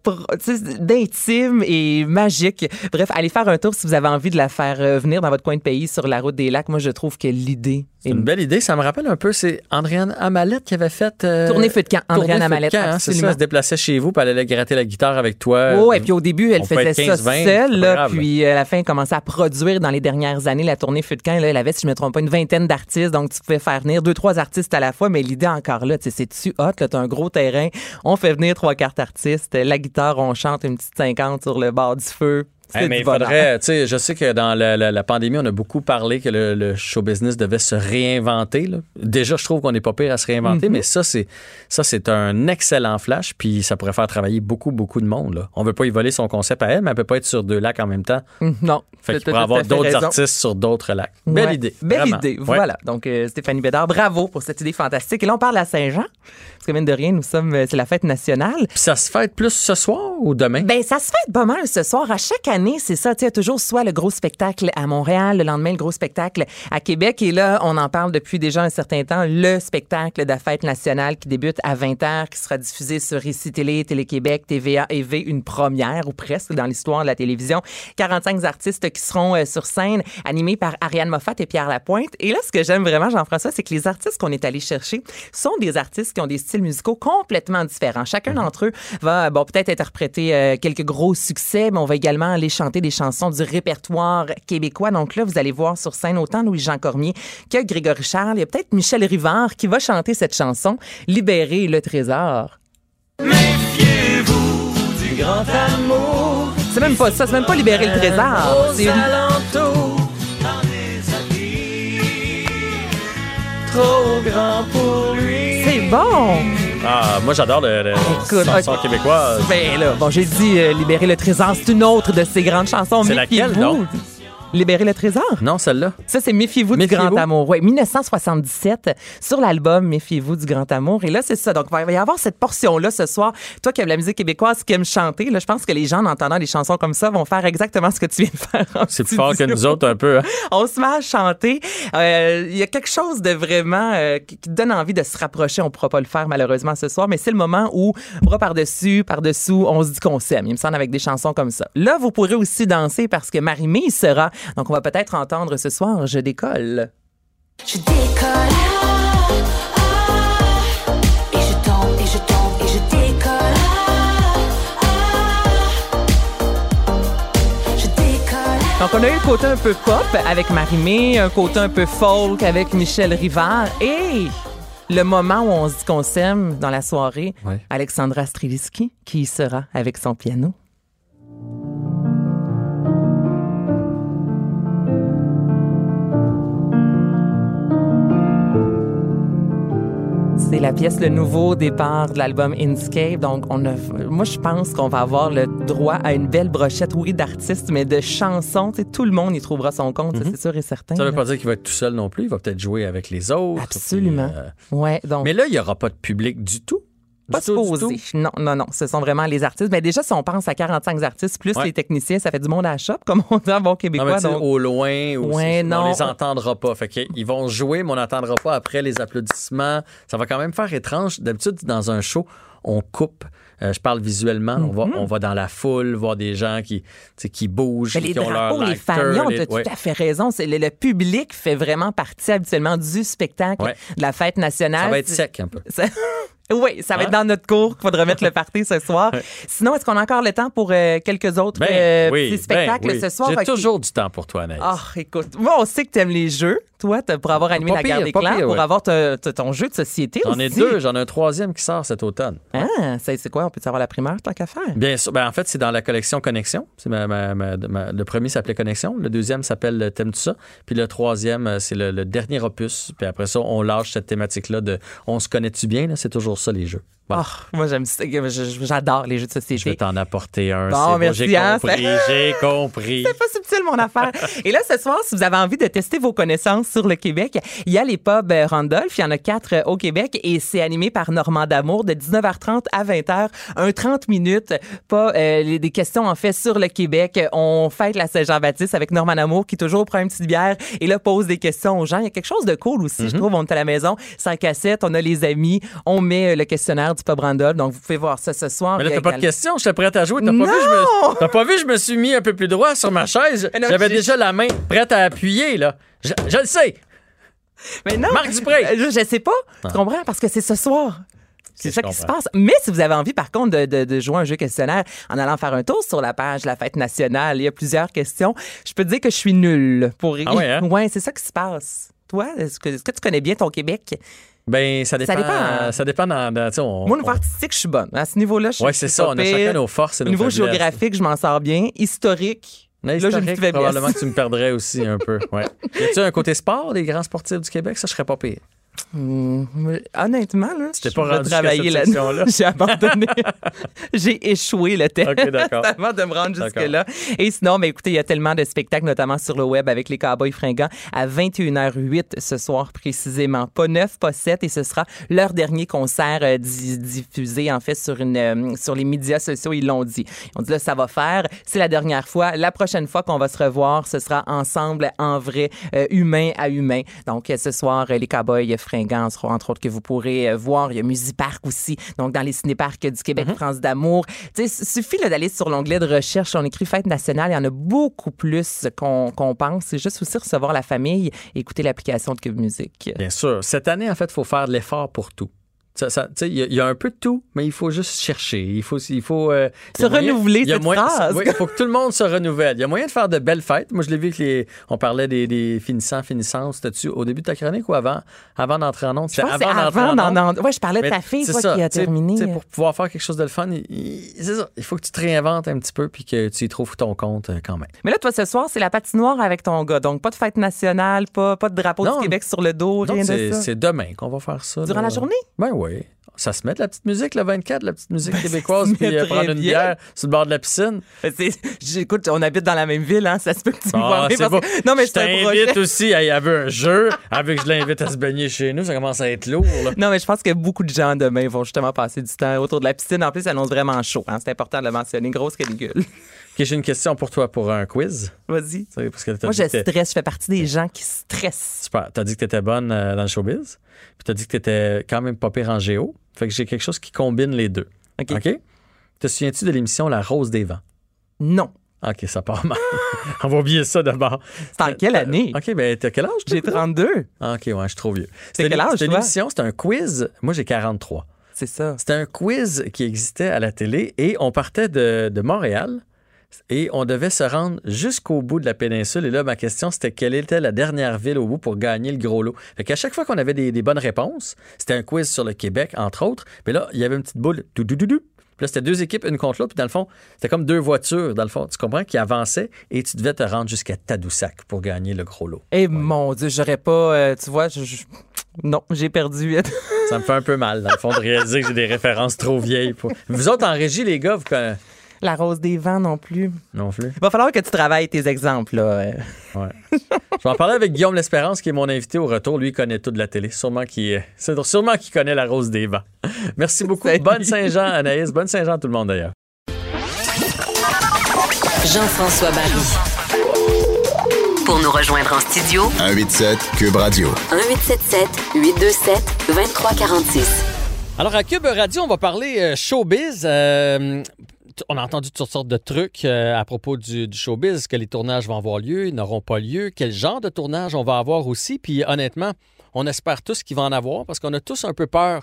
d'intime et magique. Bref, allez faire un tour si vous avez envie de la faire euh, venir dans votre coin de pays sur la route des lacs. Moi, je trouve que l'idée C'est une belle idée. Ça me rappelle un peu, c'est Andréane Amalette qui avait fait. euh, Tournée feu de camp, Andréane Amalette, hein, c'est ça, elle se déplaçait chez vous, puis elle allait gratter la guitare avec toi. Oh, et puis au début, elle on faisait être ça 15-20, c'est seule, pas là, puis euh, à la fin, elle commençait à produire dans les dernières années la tournée Feu de camp. Là, elle avait, si je me trompe pas, une vingtaine d'artistes, donc tu pouvais faire venir deux, trois artistes à la fois, mais l'idée encore là, tu sais, c'est-tu hot, là, t'as un gros terrain, on fait venir trois cartes artistes, la guitare, on chante une petite 50 sur le bord du feu. Hey, mais il faudrait, tu sais, je sais que dans la, la- la pandémie, on a beaucoup parlé que le, le show business devait se réinventer. là. Déjà, je trouve qu'on n'est pas pire à se Mhm. réinventer, mais ça, c'est ça, c'est un excellent flash, puis ça pourrait faire travailler beaucoup, beaucoup de monde. Là. On veut pas y voler son concept à elle, mais elle peut pas être sur deux lacs en même temps. Hum, Non. Fait qu'il pourrait avoir d'autres artistes sur d'autres lacs. Belle idée. Belle vraiment. idée. Ouais. Voilà. Donc, euh, Stéphanie Bédard, bravo pour cette idée fantastique. Et là, on parle à Saint-Jean. Parce que, mine de rien, nous sommes, euh, c'est la fête nationale. Puis ça se fête plus ce soir ou demain? Ben, ça se fait pas mal ce soir. À chaque année, c'est ça. Tu il y a toujours soit le gros spectacle à Montréal, le lendemain, le gros spectacle à Québec. Et là, on en parle depuis déjà un certain temps. Le spectacle de la fête nationale qui débute à 20h, qui sera diffusé sur ICI Télé, Télé-Québec, TVA et V, une première ou presque dans l'histoire de la télévision. 45 artistes qui seront euh, sur scène, animés par Ariane Moffat et Pierre Lapointe. Et là, ce que j'aime vraiment, Jean-François, c'est que les artistes qu'on est allé chercher sont des artistes qui ont des styles musicaux complètement différents. Chacun d'entre eux va, bon, peut-être interpréter euh, quelques gros succès, mais on va également aller chanter des chansons du répertoire québécois. Donc là, vous allez voir sur scène autant Louis-Jean Cormier que Grégory Charles. Il y a peut-être Michel Rivard qui va chanter cette chanson, Libérer le trésor. C'est même pas ça, c'est même pas libérer le trésor. C'est bon! Ah, moi, j'adore le, le Écoute, chanson québécoise. Ben là, bon, j'ai dit euh, Libérer le trésor, c'est une autre de ses grandes chansons. C'est laquelle, donc? Libérer le trésor? Non, celle-là. Ça, c'est Méfiez-vous du. Grand Amour. Oui, 1977, sur l'album Méfiez-vous du Grand Amour. Et là, c'est ça. Donc, il va y avoir cette portion-là ce soir. Toi qui aimes la musique québécoise, qui aime chanter, là, je pense que les gens, en entendant des chansons comme ça, vont faire exactement ce que tu viens de faire. C'est plus fort que nous autres un peu. hein. On se met à chanter. Euh, Il y a quelque chose de vraiment euh, qui, donne envie de se rapprocher. On ne pourra pas le faire malheureusement ce soir, mais c'est le moment où, bras par-dessus, par-dessous, on se dit qu'on s'aime. Il me semble avec des chansons comme ça. Là, vous pourrez aussi danser parce que Marie-Mé sera. Donc, on va peut-être entendre ce soir Je décolle. Je décolle. Ah, ah, et je tombe, et je tombe, et je décolle. Je décolle. Donc, on a eu le côté un peu pop avec Marie-Mé, un côté un peu folk avec Michel Rivard et le moment où on se dit qu'on s'aime dans la soirée, Ouais. Alexandra Streliski qui y sera avec son piano. C'est la pièce Le Nouveau Départ de l'album Inscape. Donc, on a, moi, je pense qu'on va avoir le droit à une belle brochette, oui, d'artistes, mais de chansons. Tu sais, tout le monde y trouvera son compte, ça, c'est sûr et certain. Mhm. Ça veut là. pas dire qu'il va être tout seul non plus. Il va peut-être jouer avec les autres. Absolument. puis, euh, Ouais, donc. Mais là, il n'y aura pas de public du tout. Pas supposé. Non, non, non. Ce sont vraiment les artistes. Mais déjà, si on pense à 45 artistes plus Ouais. les techniciens, ça fait du monde à la shop, comme on dit en bon québécois. donc- au loin, ou Ouais, non. on les entendra pas. Fait qu'ils vont jouer, mais on n'entendra pas après les applaudissements. Ça va quand même faire étrange. D'habitude, dans un show, on coupe. Euh, je parle visuellement. on, va, on va dans la foule, voir des gens qui, qui bougent, Mais les qui ont leur drapeaux, les fanions, tu as ouais. tout à fait raison. Le, le public fait vraiment partie habituellement du spectacle Ouais. de la fête nationale. Ça va être sec un peu. Ça- Oui, ça va être Hein? dans notre cours qu'il faudra mettre le party ce soir. Sinon, est-ce qu'on a encore le temps pour euh, quelques autres Ben, euh, oui, petits spectacles ben oui. ce soir? J'ai toujours du temps pour toi, Anaïs. Ah, écoute, moi, on sait que tu aimes les jeux. Toi, pour avoir animé Pas la guerre pire, des pas clans, pire, pour avoir te- te- ton jeu de société J'en ai deux. J'en ai un troisième qui sort cet automne. Ah, c'est quoi? On peut savoir la primeur, tant qu'à faire? Bien sûr. Ben, en fait, c'est dans la collection Connexion. Ma- ma- ma- le premier s'appelait Connexion. Le deuxième s'appelle T'aimes-tu ça? Puis le troisième, euh, c'est le, le dernier opus. Puis après ça, on lâche cette thématique-là de On se connaît-tu bien? C'est toujours ça, les jeux. Ah, moi, j'aime J'adore les jeux de Je vais société. t'en apporter un. Bon, merci, J'ai hein, compris, j'ai compris. C'est pas subtil, mon affaire. Et là, ce soir, si vous avez envie de tester vos connaissances sur le Québec, il y a les pubs euh, Randolph. Il y en a quatre euh, au Québec et c'est animé par Normand D'Amour de 19h30 à 20h. Un 30 minutes, pas euh, des questions, en fait, sur le Québec. On fête la Saint-Jean-Baptiste avec Normand D'Amour qui toujours prend une petite bière et là pose des questions aux gens. Il y a quelque chose de cool aussi, Mhm. je trouve. On est à la maison, sans cassette, on a les amis, on met le questionnaire du pub Randolph. Donc, vous pouvez voir ça ce soir. Mais là, t'as pas de Canal- question, j'étais prête à jouer. T'as pas, vu, je me... pas vu, je me suis mis un peu plus droit sur ma chaise. J'avais déjà la main prête à appuyer, là. Je, je le sais. Mais non. Marc Dupré. Euh, Je, je sais pas. Tu comprends? Parce que c'est ce soir. C'est Je ça qui se passe. Mais si vous avez envie, par contre, de, de- de jouer un jeu questionnaire en allant faire un tour sur la page de la fête nationale, il y a plusieurs questions. Je peux te dire que je suis nulle pour Ah ouais, hein? Ouais, c'est ça qui se passe. Toi, est-ce que, est-ce que tu connais bien ton Québec? Ben, ça dépend. dépend. Ça dépend dans. dans- tu sais, on- Moi, au niveau on- artistique, je suis bonne. À ce niveau-là, je Ouais, je c'est suis ça. On a chacun nos forces et Au niveau géographique, je m'en sors bien. Historique, Mais là, j'ai une petite probablement que tu me perdrais aussi un peu. Ouais. Y a-tu un côté sport, les grands sportifs du Québec? Ça, je serais pas pire. Hum, honnêtement, là, je pas travailler là? J'ai abandonné. J'ai échoué le test OK, d'accord. avant de me rendre jusque-là. Et sinon, ben, écoutez, il y a tellement de spectacles, notamment sur le web avec les Cowboys fringants, à 21h08 ce soir précisément. Pas neuf, pas sept, et ce sera leur dernier concert euh, di- diffusé, en fait, sur, une, euh, sur les médias sociaux. Ils l'ont dit. Ils ont dit, là, ça va faire. C'est la dernière fois. La prochaine fois qu'on va se revoir, ce sera ensemble, en vrai, euh, humain à humain. Donc, ce soir, les Cowboys fringants entre autres, que vous pourrez euh, voir. Il y a Musipark aussi, donc dans les cinéparcs du Québec, France d'amour. Tu sais, il suffit d'aller sur l'onglet de recherche. On écrit Fête nationale. Il y en a beaucoup plus qu'on pense. C'est juste aussi recevoir la famille et écouter l'application de Cube Musique. Bien sûr. Cette année, en fait, il faut faire l'effort pour tout. Ça- ça- Il y, a- il y a un peu de tout, mais il faut juste chercher. Il faut, il faut euh, Se renouveler, il oui, faut que tout le monde se renouvelle. Il y a moyen de faire de belles fêtes. Moi, je l'ai vu que les, on parlait des, des finissants, finissances. C'était-tu au début de ta chronique ou avant, avant d'entrer en onde? Je pense que c'est avant d'en... en- Ouais, je parlais de ta fille, toi, ça, qui a terminé. Pour pouvoir faire quelque chose de le fun, il, ça. Faut que tu te réinventes un petit peu puis que tu y trouves ton compte euh, quand même. Mais là, toi, ce soir, c'est la patinoire avec ton gars. Donc, pas de fête nationale, pas, pas de drapeau Non. du Québec sur le dos, rien de c'est, ça. c'est demain qu'on va faire ça. Durant là. la journée? Ben oui. Ça se met de la petite musique le 24, la petite musique québécoise, se met puis euh, prendre une bière sur le bord de la piscine. C'est- J'écoute, on habite dans la même ville, hein, ça se peut que tu me vois Ah, parce beau. que- Non, mais je t'invite aussi. Il y avait un jeu. Avec je l'invite à se baigner chez nous, ça commence à être lourd. là. Non, mais je pense que beaucoup de gens demain vont justement passer du temps autour de la piscine. En plus, ça annonce vraiment chaud. Hein. C'est important de le mentionner. Grosse canicule. Ok, j'ai une question pour toi pour un quiz. Vas-y. Moi, je stresse. Je fais partie des gens qui stressent. Super. T'as dit que t'étais bonne euh, dans le showbiz? Puis t'as dit que t'étais quand même pas pire en géo. Fait que j'ai quelque chose qui combine les deux. OK. OK? Te souviens-tu de l'émission La Rose des Vents? Non. OK, ça part mal. On va oublier ça d'abord. C'est en quelle année? OK, ben t'as quel âge? J'ai coudonc? 32. Ah, OK, ouais, je suis trop vieux. C'était quel âge, C'était une émission, c'était un quiz. Moi, j'ai 43. C'est ça. C'était un quiz qui existait à la télé et on partait de, de Montréal et on devait se rendre jusqu'au bout de la péninsule. Et là, ma question, c'était quelle était la dernière ville au bout pour gagner le gros lot? Fait qu'à chaque fois qu'on avait des, des bonnes réponses, c'était un quiz sur le Québec, entre autres. Puis là, il y avait une petite boule. Dou, dou, dou. Puis là, c'était deux équipes, une contre l'autre. Puis dans le fond, c'était comme deux voitures, dans le fond. Tu comprends? Qui avançaient et tu devais te rendre jusqu'à Tadoussac pour gagner le gros lot. Eh mon Dieu, j'aurais pas. euh, tu vois, je- je- non, j'ai perdu. Ça me fait un peu mal, dans le fond, de réaliser que j'ai des références trop vieilles. Pour... Vous autres, en régie, les gars, vous connaissez... La rose des vents non plus. Non plus. Il va falloir que tu travailles tes exemples. Là. euh. Ouais. Je vais en parler avec Guillaume L'Espérance, qui est mon invité au retour. Lui, il connaît tout de la télé. Sûrement qu'il c'est sûrement qu'il connaît la rose des vents. Merci beaucoup. Salut. Bonne Saint-Jean, Anaïs. Bonne Saint-Jean à tout le monde, d'ailleurs. Jean-François Barry. Pour nous rejoindre en studio, 187 Cube Radio. 1877 827 2346. Alors, à Cube Radio, on va parler euh, showbiz. Euh, on a entendu toutes sortes de trucs euh, à propos du, showbiz, que les tournages vont avoir lieu, ils n'auront pas lieu, quel genre de tournage on va avoir aussi. Puis honnêtement, on espère tous qu'il va en avoir parce qu'on a tous un peu peur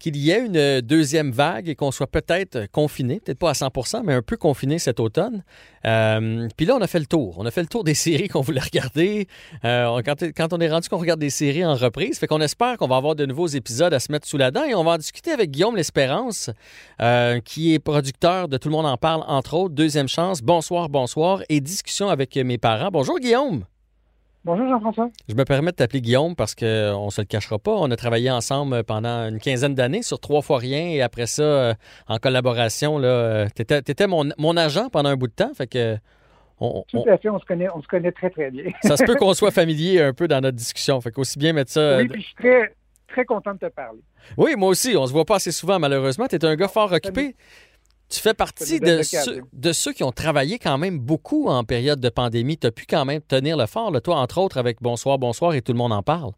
qu'il y ait une deuxième vague et qu'on soit peut-être confiné, peut-être pas à 100% mais un peu confiné cet automne. Euh, puis là, on a fait le tour. On a fait le tour des séries qu'on voulait regarder. Euh, quand, on est rendu qu'on regarde des séries en reprise, fait qu'on espère qu'on va avoir de nouveaux épisodes à se mettre sous la dent et on va en discuter avec Guillaume L'Espérance, euh, qui est producteur de Tout le monde en parle, entre autres. Deuxième chance, bonsoir, bonsoir, et discussion avec mes parents. Bonjour Guillaume. Bonjour Jean-François. Je me permets de t'appeler Guillaume parce qu'on ne se le cachera pas. On a travaillé ensemble pendant une quinzaine d'années sur trois fois rien et après ça, euh, en collaboration, tu étais, mon, mon agent pendant un bout de temps. Fait que on- Tout on- à fait, on se connaît, on se connaît très très bien. ça se peut qu'on soit familier un peu dans notre discussion. Fait qu'aussi bien mettre ça. oui, euh, puis je suis très, très content de te parler. Oui, moi aussi. On se voit pas assez souvent, malheureusement. Tu es un gars fort occupé. Tu fais partie de ceux, de ceux qui ont travaillé quand même beaucoup en période de pandémie. Tu as pu quand même tenir le fort, là, toi, entre autres, avec Bonsoir, Bonsoir et tout le monde en parle.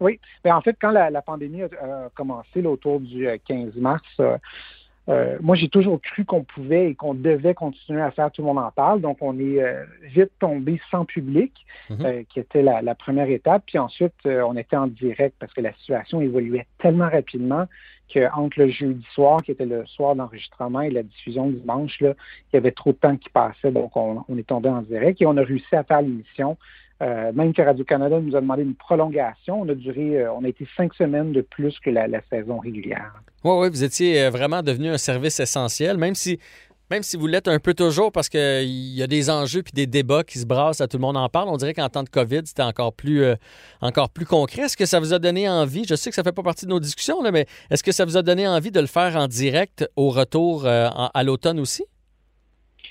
Oui, mais en fait, quand la, la pandémie a, commencé là, autour du euh, 15 mars, euh, euh, moi j'ai toujours cru qu'on pouvait et qu'on devait continuer à faire Tout le monde en parle. Donc on est euh, vite tombé sans public, Mhm. euh, qui était la, la première étape. Puis ensuite, euh, on était en direct parce que la situation évoluait tellement rapidement qu'entre le jeudi soir, qui était le soir d'enregistrement, et la diffusion dimanche, il y avait trop de temps qui passait. Donc on, on est tombé en direct et on a réussi à faire l'émission. Euh, même que Radio-Canada nous a demandé une prolongation. On a duré, euh, on a été cinq semaines de plus que la, la saison régulière. Oui, oui, vous étiez euh, vraiment devenu un service essentiel, même si, même si vous l'êtes un peu toujours parce qu'il y a des enjeux puis des débats qui se brassent, à tout le monde en parle. On dirait qu'en temps de COVID, c'était encore plus, euh, encore plus concret. Est-ce que ça vous a donné envie, je sais que ça fait pas partie de nos discussions, mais est-ce que ça vous a donné envie de le faire en direct au retour euh, à l'automne aussi?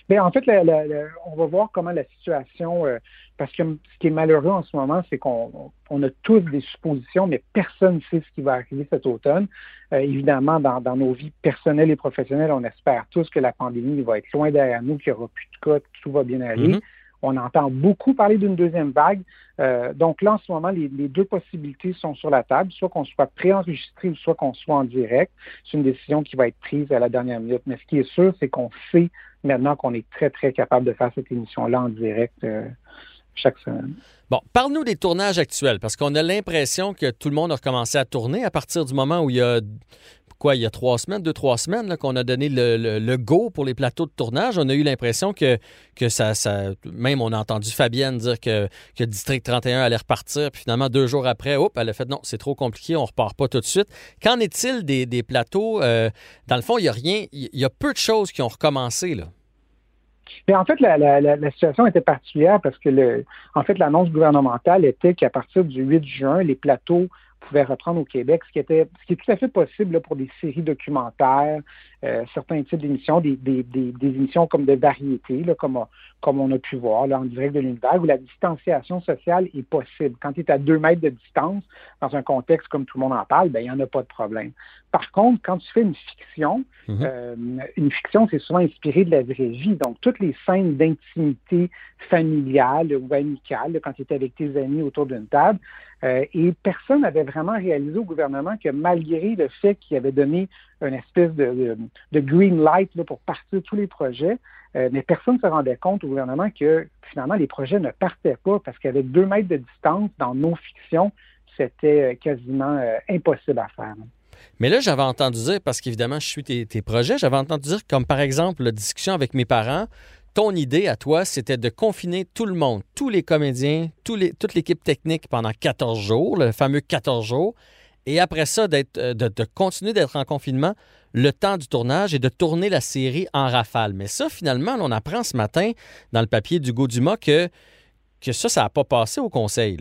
Bien, en fait, on va voir comment la situation, euh, parce que ce qui est malheureux en ce moment, c'est qu'on on a tous des suppositions, mais personne ne sait ce qui va arriver cet automne. Euh, évidemment, dans, dans nos vies personnelles et professionnelles, on espère tous que la pandémie va être loin derrière nous, qu'il n'y aura plus de cas, que tout va bien aller. Mhm. On entend beaucoup parler d'une deuxième vague. Euh, donc là, en ce moment, les, les deux possibilités sont sur la table, soit qu'on soit préenregistré ou soit qu'on soit en direct. C'est une décision qui va être prise à la dernière minute. Mais ce qui est sûr, c'est qu'on sait maintenant qu'on est très, très capable de faire cette émission-là en direct euh, chaque semaine. Bon, parle-nous des tournages actuels, parce qu'on a l'impression que tout le monde a recommencé à tourner à partir du moment où il y a quoi, il y a trois semaines, deux, trois semaines, qu'on a donné le, le- go pour les plateaux de tournage. On a eu l'impression que, ça, Même on a entendu Fabienne dire que, District 31 allait repartir, puis finalement, deux jours après, hop, elle a fait non, c'est trop compliqué, on repart pas tout de suite. Qu'en est-il des, des plateaux? Euh, dans le fond, il y a rien, il y a peu de choses qui ont recommencé, là. Mais en fait, la, situation était particulière parce que, le, en fait, l'annonce gouvernementale était qu'à partir du 8 juin, les plateaux pouvaient reprendre au Québec, ce qui était, ce qui est tout à fait possible là, pour des séries documentaires, euh, certains types d'émissions, des, des, des, des émissions comme de variété, là, comme, comme on a pu voir là, en direct de l'univers, où la distanciation sociale est possible. Quand tu es à deux mètres de distance, dans un contexte comme tout le monde en parle, ben, il n'y en a pas de problème. Par contre, quand tu fais une fiction, Mhm. euh, une fiction, c'est souvent inspiré de la vraie vie. Donc, toutes les scènes d'intimité familiale ou amicale, là, quand tu étais avec tes amis autour d'une table, euh, et personne n'avait vraiment réalisé au gouvernement que malgré le fait qu'il avait donné une espèce de, green light pour partir tous les projets, euh, mais personne ne se rendait compte au gouvernement que finalement les projets ne partaient pas parce qu'avec deux mètres de distance dans nos fictions, c'était euh, quasiment impossible à faire. Mais là, j'avais entendu dire, parce qu'évidemment, je suis tes, tes projets, j'avais entendu dire, comme par exemple, la discussion avec mes parents, ton idée à toi, c'était de confiner tout le monde, tous les comédiens, tous toute l'équipe technique pendant 14 jours, le fameux 14 jours, et après ça, euh, de, de continuer d'être en confinement le temps du tournage et de tourner la série en rafale. Mais ça, finalement, on apprend ce matin dans le papier du Dumas que, que ça, ça n'a pas passé au conseil.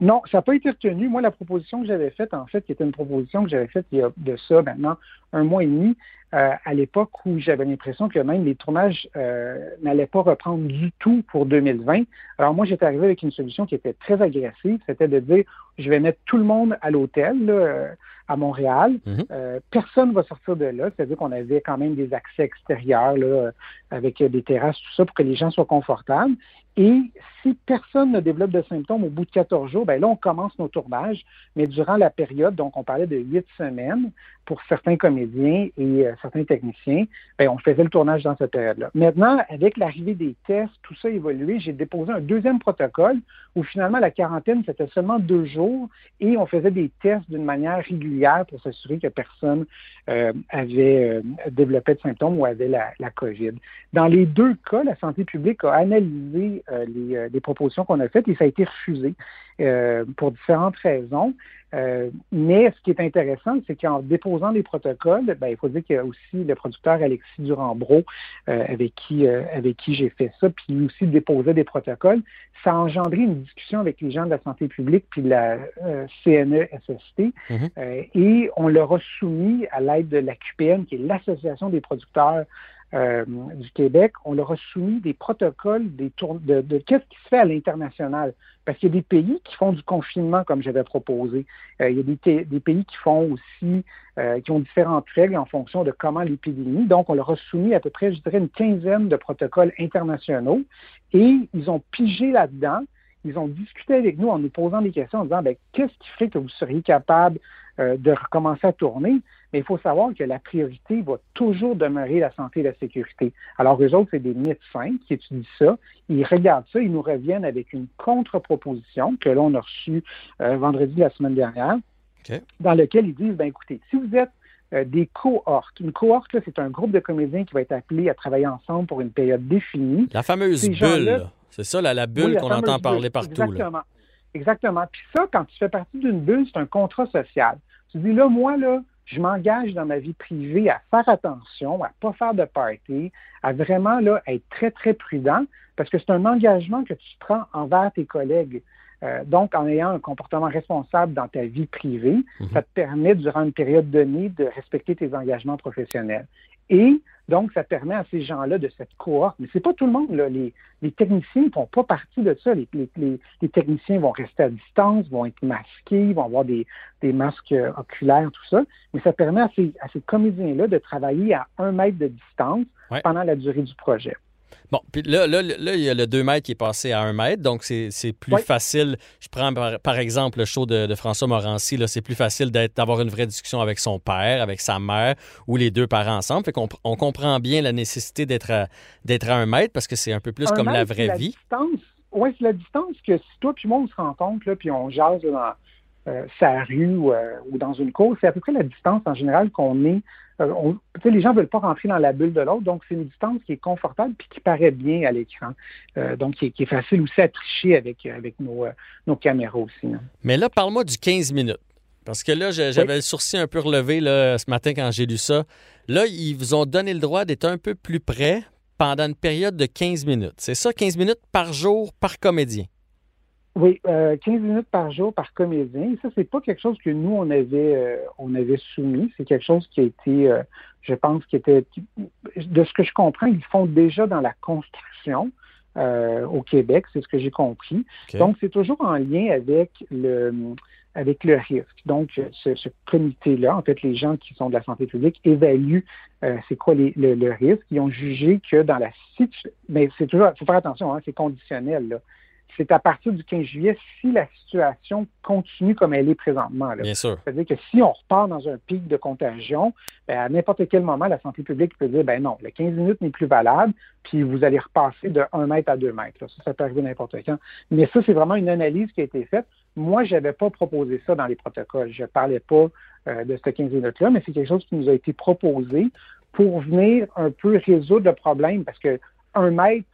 Non, ça n'a pas été retenu. Moi, la proposition que j'avais faite, en fait, qui était une proposition que j'avais faite il y a de ça maintenant un mois et demi, euh, à l'époque où j'avais l'impression que même les tournages euh, n'allaient pas reprendre du tout pour 2020. Alors moi, j'étais arrivé avec une solution qui était très agressive, c'était de dire, je vais mettre tout le monde à l'hôtel là, euh, à Montréal. Mhm. Euh, personne ne va sortir de là. C'est-à-dire qu'on avait quand même des accès extérieurs là, euh, avec des terrasses, tout ça, pour que les gens soient confortables. Et si personne ne développe de symptômes au bout de 14 jours, ben là, on commence nos tournages. Mais durant la période, donc on parlait de huit semaines pour certains comédiens et euh, certains techniciens, ben, on faisait le tournage dans cette période-là. Maintenant, avec l'arrivée des tests, tout ça a évolué. J'ai déposé un deuxième protocole où finalement la quarantaine, c'était seulement deux jours et on faisait des tests d'une manière régulière pour s'assurer que personne euh, avait euh, développé de symptômes ou avait la, la COVID. Dans les deux cas, la santé publique a analysé les, euh, les propositions qu'on a faites et ça a été refusé euh, pour différentes raisons. Euh, mais ce qui est intéressant, c'est qu'en déposant les protocoles, ben, il faut dire qu'il y a aussi le producteur Alexis Durand-Bro euh, avec qui, euh, avec qui j'ai fait ça, puis lui aussi déposait des protocoles. Ça a engendré une discussion avec les gens de la santé publique puis de la euh, CNE-SST Mhm. euh, et on leur a soumis à l'aide de l'AQPM, qui est l'Association des producteurs euh, du Québec, on leur a soumis des protocoles des de, qu'est-ce qui se fait à l'international. Parce qu'il y a des pays qui font du confinement, comme j'avais proposé. Euh, il y a des pays qui font aussi, euh, qui ont différentes règles en fonction de comment l'épidémie. Donc, on leur a soumis à peu près, je dirais, une quinzaine de protocoles internationaux et ils ont pigé là-dedans. Ils ont discuté avec nous en nous posant des questions en disant, ben, qu'est-ce qui ferait que vous seriez capable euh, de recommencer à tourner? Mais il faut savoir que la priorité va toujours demeurer la santé et la sécurité. Alors, eux autres, c'est des médecins qui étudient ça. Ils regardent ça, ils nous reviennent avec une contre-proposition que l'on a reçue euh, vendredi la semaine dernière, dans lequel ils disent, ben écoutez, si vous êtes euh, des cohortes, une cohorte, là, c'est un groupe de comédiens qui va être appelé à travailler ensemble pour une période définie. La fameuse Ces bulle, c'est ça, la, la bulle Oui, qu'on entend parler bulle. partout. Là. Exactement. Exactement. Puis ça, quand tu fais partie d'une bulle, c'est un contrat social. Tu dis là, moi, là, je m'engage dans ma vie privée à faire attention, à pas faire de party, à vraiment là, être très, très prudent, parce que c'est un engagement que tu prends envers tes collègues. Euh, donc, en ayant un comportement responsable dans ta vie privée, Mhm. ça te permet, durant une période donnée, de respecter tes engagements professionnels. Et donc, ça permet à ces gens-là de cette cohorte. Mais c'est pas tout le monde, là. Les, les techniciens ne font pas partie de ça. Les, les- les- les techniciens vont rester à distance, vont être masqués, vont avoir des, des masques euh, oculaires, tout ça. Mais ça permet à ces, à ces comédiens-là de travailler à un mètre de distance Ouais. pendant la durée du projet. Bon, puis là, là, là, il y a le 2 mètres qui est passé à 1 mètre, donc c'est plus Oui. facile. Je prends par, par exemple le show de, de François Morancy, c'est plus facile d'avoir une vraie discussion avec son père, avec sa mère ou les deux parents ensemble. Fait qu'on on comprend bien la nécessité d'être à, d'être à 1 mètre parce que c'est un peu plus Un comme la mètre, vraie la vie. Distance, oui, c'est la distance que si toi puis moi, on se rencontre, là, puis on jase là, dans euh, sa rue ou, euh, ou dans une cour, c'est à peu près la distance en général qu'on est. euh, on- les gens ne veulent pas rentrer dans la bulle de l'autre, donc c'est une distance qui est confortable puis qui paraît bien à l'écran. Donc, qui est, qui est facile aussi à tricher avec, avec nos, nos caméras aussi. hein. Mais là, parle-moi du 15 minutes. Parce que là, j'avais le sourcil un peu relevé là, ce matin quand j'ai lu ça. Là, ils vous ont donné le droit d'être un peu plus près pendant une période de 15 minutes. C'est ça, 15 minutes par jour par comédien? Oui, euh, 15 minutes par jour par comédien. Et ça, c'est pas quelque chose que nous, on avait, euh, on avait soumis. C'est quelque chose qui a été, euh, je pense, qui était, de ce que je comprends, ils font déjà dans la construction euh, au Québec, c'est ce que j'ai compris. Donc, c'est toujours en lien avec le, avec le risque. Donc, ce, ce comité-là, en fait, les gens qui sont de la santé publique évaluent euh, c'est quoi les- le, le risque. Ils ont jugé que dans la situation, mais c'est toujours, faut faire attention, hein, c'est conditionnel. Là c'est à partir du 15 juillet si la situation continue comme elle est présentement. là. Bien sûr. C'est-à-dire que si on repart dans un pic de contagion, ben, à n'importe quel moment, la santé publique peut dire, ben non, le 15 minutes n'est plus valable, puis vous allez repasser de 1 mètre à 2 mètres. là. Ça, ça peut arriver n'importe quand. Mais ça, c'est vraiment une analyse qui a été faite. Moi, je n'avais pas proposé ça dans les protocoles. Je ne parlais pas euh, de ce 15 minutes-là, mais c'est quelque chose qui nous a été proposé pour venir un peu résoudre le problème, parce que 1 mètre,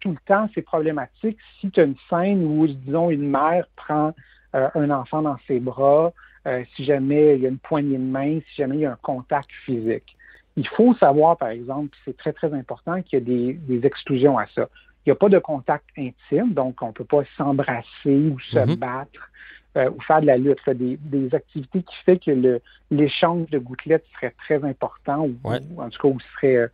tout le temps, c'est problématique si tu as une scène où, disons, une mère prend euh, un enfant dans ses bras, euh, si jamais il y a une poignée de main, si jamais il y a un contact physique. Il faut savoir, par exemple, puis c'est très, très important, qu'il y a des, des exclusions à ça. Il n'y a pas de contact intime, donc on ne peut pas s'embrasser ou se Mhm. battre euh, ou faire de la lutte. là. des, des activités qui fait que l'échange de gouttelettes serait très important ou, Ouais. ou en tout cas serait, euh,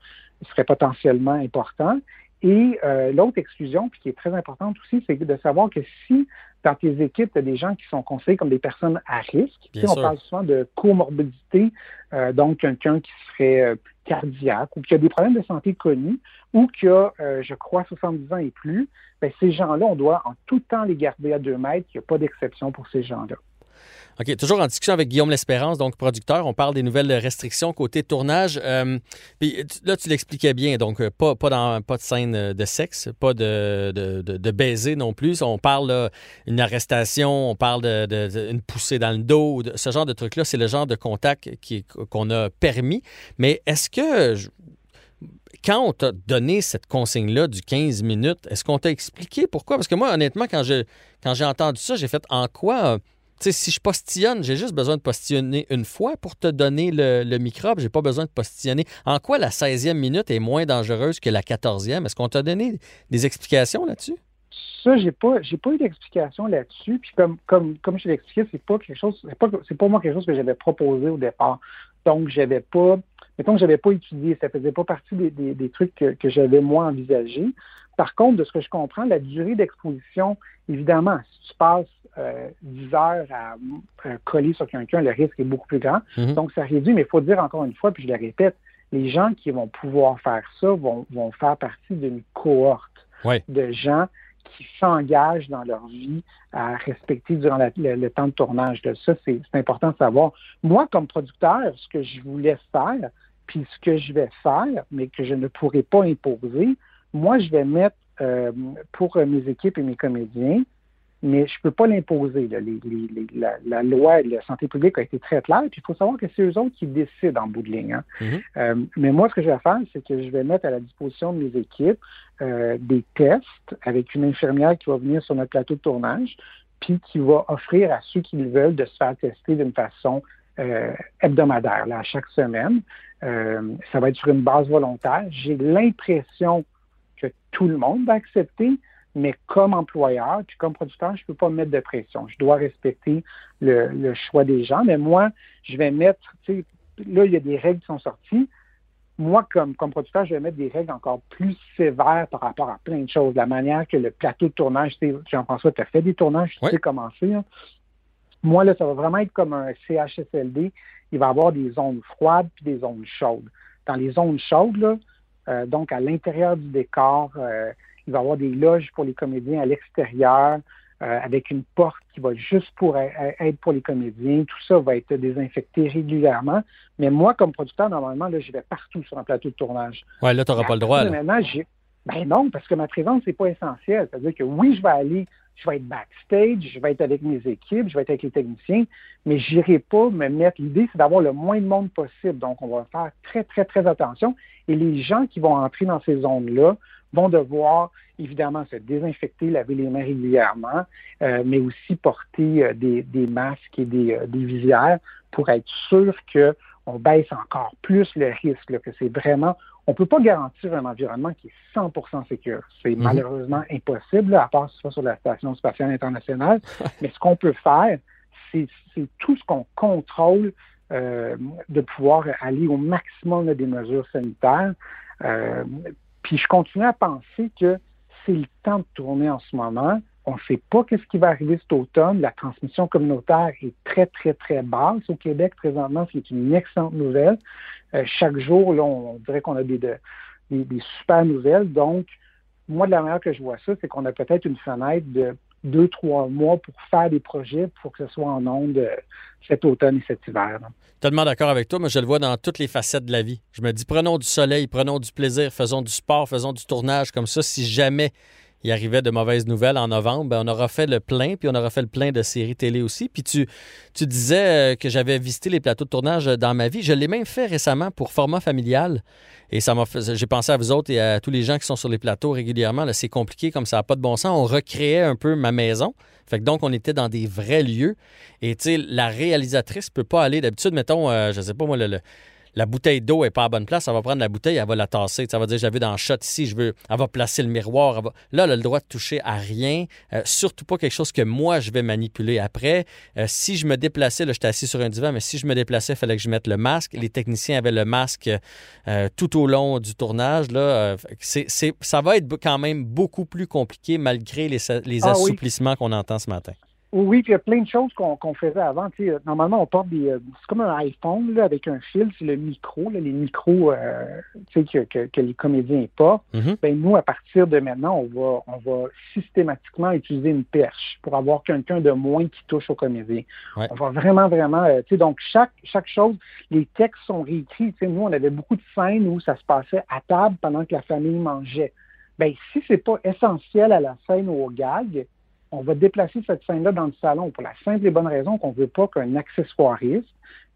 serait potentiellement important. Et euh, l'autre exclusion, puis qui est très importante aussi, c'est de savoir que si dans tes équipes, tu as des gens qui sont considérés comme des personnes à risque, Bien tu sais, on parle souvent de comorbidité, euh, donc quelqu'un qui serait euh, cardiaque ou qui a des problèmes de santé connus ou qui a, euh, je crois, 70 ans et plus, ben, ces gens-là, on doit en tout temps les garder à deux mètres. Il n'y a pas d'exception pour ces gens-là. OK, toujours en discussion avec Guillaume L'Espérance, donc producteur. On parle des nouvelles restrictions côté tournage. Euh, puis là, tu l'expliquais bien, donc euh, pas, pas, dans, pas de scène euh, de sexe, pas de, baiser non plus. On parle là, une arrestation, on parle de, de- de- une poussée dans le dos, ce genre de truc-là, c'est le genre de contact qu'on a permis. Mais est-ce que, quand on t'a donné cette consigne-là du 15 minutes, est-ce qu'on t'a expliqué pourquoi? Parce que moi, honnêtement, quand j'ai quand j'ai entendu ça, j'ai fait en quoi. Euh, tu sais, si je postillonne, j'ai juste besoin de postillonner une fois pour te donner le, microbe. J'ai pas besoin de postillonner. En quoi la 16e minute est moins dangereuse que la 14e? Est-ce qu'on t'a donné des explications là-dessus? Ça, j'ai pas, j'ai pas eu d'explication là-dessus. Puis comme, comme, comme je l'ai expliqué, c'est pas quelque chose, c'est pas, pas moi quelque chose que j'avais proposé au départ. Donc, j'avais pas, mettons que j'avais pas étudié, ça faisait pas partie des, trucs que, que j'avais moi envisagé. Par contre, de ce que je comprends, la durée d'exposition, évidemment, si tu passes euh, 10 heures à euh, coller sur quelqu'un, le risque est beaucoup plus grand. Mhm. Donc, ça réduit, mais il faut dire encore une fois, puis je le répète, les gens qui vont pouvoir faire ça vont, vont faire partie d'une cohorte Ouais. de gens qui s'engagent dans leur vie à respecter durant la- le, le temps de tournage. De ça, c'est c'est important de savoir. Moi, comme producteur, ce que je voulais faire, puis ce que je vais faire, mais que je ne pourrai pas imposer, moi, je vais mettre euh, pour euh, mes équipes et mes comédiens, mais je ne peux pas l'imposer. là. Les- les- les- la, la loi de la santé publique a été très claire, puis il faut savoir que c'est eux autres qui décident en bout de ligne. hein. Mhm. Euh, mais moi, ce que je vais faire, c'est que je vais mettre à la disposition de mes équipes euh, des tests avec une infirmière qui va venir sur notre plateau de tournage, puis qui va offrir à ceux qui le veulent de se faire tester d'une façon euh, hebdomadaire, là, à chaque semaine. Ça va être sur une base volontaire. J'ai l'impression que tout le monde va accepter, mais comme employeur, puis comme producteur, je ne peux pas mettre de pression. Je dois respecter le, le choix des gens, mais moi, je vais mettre, tu sais, là, il y a des règles qui sont sorties. Moi, comme, comme producteur, je vais mettre des règles encore plus sévères par rapport à plein de choses. La manière que le plateau de tournage, Jean-François, tu as fait des tournages, tu Oui. sais comment c'est. hein. Moi, là, ça va vraiment être comme un CHSLD. Il va y avoir des zones froides puis des zones chaudes. Dans les zones chaudes, là, euh, donc à l'intérieur du décor, euh, il va y avoir des loges pour les comédiens à l'extérieur, euh, avec une porte qui va juste pour être pour les comédiens. Tout ça va être désinfecté régulièrement. Mais moi, comme producteur, normalement, là, je vais partout sur un plateau de tournage. Ouais, là, tu n'auras pas le droit. Là. Maintenant, j'ai. Ben non, parce que ma présence, c'est pas essentiel. C'est-à-dire que oui, je vais aller, je vais être backstage, je vais être avec mes équipes, je vais être avec les techniciens, mais j'irai pas me mettre. L'idée, c'est d'avoir le moins de monde possible. Donc, on va faire très, très, très attention. Et les gens qui vont entrer dans ces zones-là vont devoir évidemment se désinfecter, laver les mains régulièrement, euh, mais aussi porter euh, des, des masques et des, euh, des visières pour être sûr que on baisse encore plus le risque, là, que c'est vraiment, on peut pas garantir un environnement qui est 100% sécure. C'est Mhm. malheureusement impossible, là, à part soit sur la Station spatiale internationale. Mais ce qu'on peut faire, c'est c'est tout ce qu'on contrôle euh, de pouvoir aller au maximum là, des mesures sanitaires. Euh, puis je continue à penser que c'est le temps de tourner en ce moment. On ne sait pas qu'est-ce qui va arriver cet automne. La transmission communautaire est très, très, très basse au Québec présentement, ce qui est une excellente nouvelle. Euh, chaque jour, on, dirait qu'on a des, de- des, des super nouvelles. Donc, moi, de la manière que je vois ça, c'est qu'on a peut-être une fenêtre de deux, trois mois pour faire des projets pour que ce soit en ondes euh, cet automne et cet hiver. Tellement d'accord avec toi, mais je le vois dans toutes les facettes de la vie. Je me dis, prenons du soleil, prenons du plaisir, faisons du sport, faisons du tournage comme ça. Si jamais il arrivait de mauvaises nouvelles en novembre, ben, on aura fait le plein, puis on aura fait le plein de séries télé aussi. Puis tu, tu disais euh, que j'avais visité les plateaux de tournage euh, dans ma vie. Je l'ai même fait récemment pour format familial. Et ça m'a fait- j'ai pensé à vous autres et à tous les gens qui sont sur les plateaux régulièrement. Là, c'est compliqué comme ça n'a pas de bon sens. On recréait un peu ma maison. Fait donc, on était dans des vrais lieux. Et tu sais, la réalisatrice peut pas aller. D'habitude, mettons, euh, je sais pas moi, le- la bouteille d'eau est pas à bonne place. Elle va prendre la bouteille, elle va la tasser. Ça va dire, j'avais dans le shot ici, je veux. Elle va placer le miroir. elle va- Là, elle a le droit de toucher à rien. Euh, surtout pas quelque chose que moi, je vais manipuler après. Euh, si je me déplaçais, là, j'étais assis sur un divan, mais si je me déplaçais, il fallait que je mette le masque. Les techniciens avaient le masque euh, tout au long du tournage. Là, ça va être quand même beaucoup plus compliqué malgré les, les Ah oui. assouplissements qu'on entend ce matin. Oui, puis il y a plein de choses qu'on qu'on faisait avant. Tu sais, euh, normalement, on porte des. euh, c'est comme un iPhone là, avec un fil, c'est le micro, là, les micros euh, tu sais, que, que, que les comédiens portent. Mhm. Ben, nous, à partir de maintenant, on va, on va systématiquement utiliser une perche pour avoir quelqu'un de moins qui touche aux comédiens. Ouais. On va vraiment, vraiment. euh, tu sais, donc, chaque, chaque chose, les textes sont réécrits. Tu sais, nous, on avait beaucoup de scènes où ça se passait à table pendant que la famille mangeait. Ben, si c'est pas essentiel à la scène ou au gag, on va déplacer cette scène-là dans le salon pour la simple et bonne raison qu'on ne veut pas qu'un accessoiriste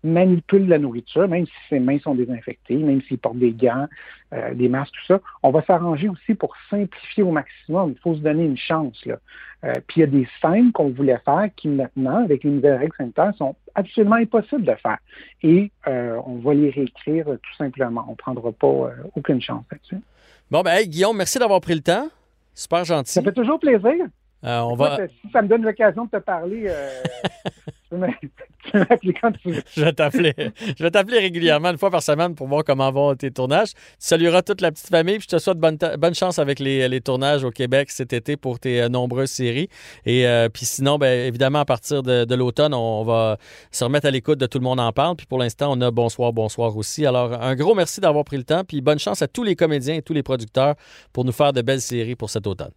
manipule la nourriture, même si ses mains sont désinfectées, même s'il porte des gants, euh, des masques, tout ça. On va s'arranger aussi pour simplifier au maximum. Il faut se donner une chance. Là. Euh, puis il y a des scènes qu'on voulait faire qui maintenant, avec les nouvelles règles sanitaires, sont absolument impossibles de faire. Et euh, on va les réécrire tout simplement. On ne prendra pas aucune chance là-dessus. Bon, ben, hey, Guillaume, merci d'avoir pris le temps. Super gentil. Ça fait toujours plaisir. Euh, on va... Écoute, Si ça me donne l'occasion de te parler, euh, tu m'appeler quand tu veux. Je vais t'appeler. Je vais t'appeler régulièrement, une fois par semaine, pour voir comment vont tes tournages. Tu salueras toute la petite famille, puis je te souhaite bonne, chance avec les, les tournages au Québec cet été pour tes euh, nombreuses séries. Et euh, puis sinon, ben, évidemment, à partir de, de l'automne, on va se remettre à l'écoute de Tout le monde en parle. Puis pour l'instant, on a Bonsoir, Bonsoir aussi. Alors, un gros merci d'avoir pris le temps, puis bonne chance à tous les comédiens et tous les producteurs pour nous faire de belles séries pour cet automne.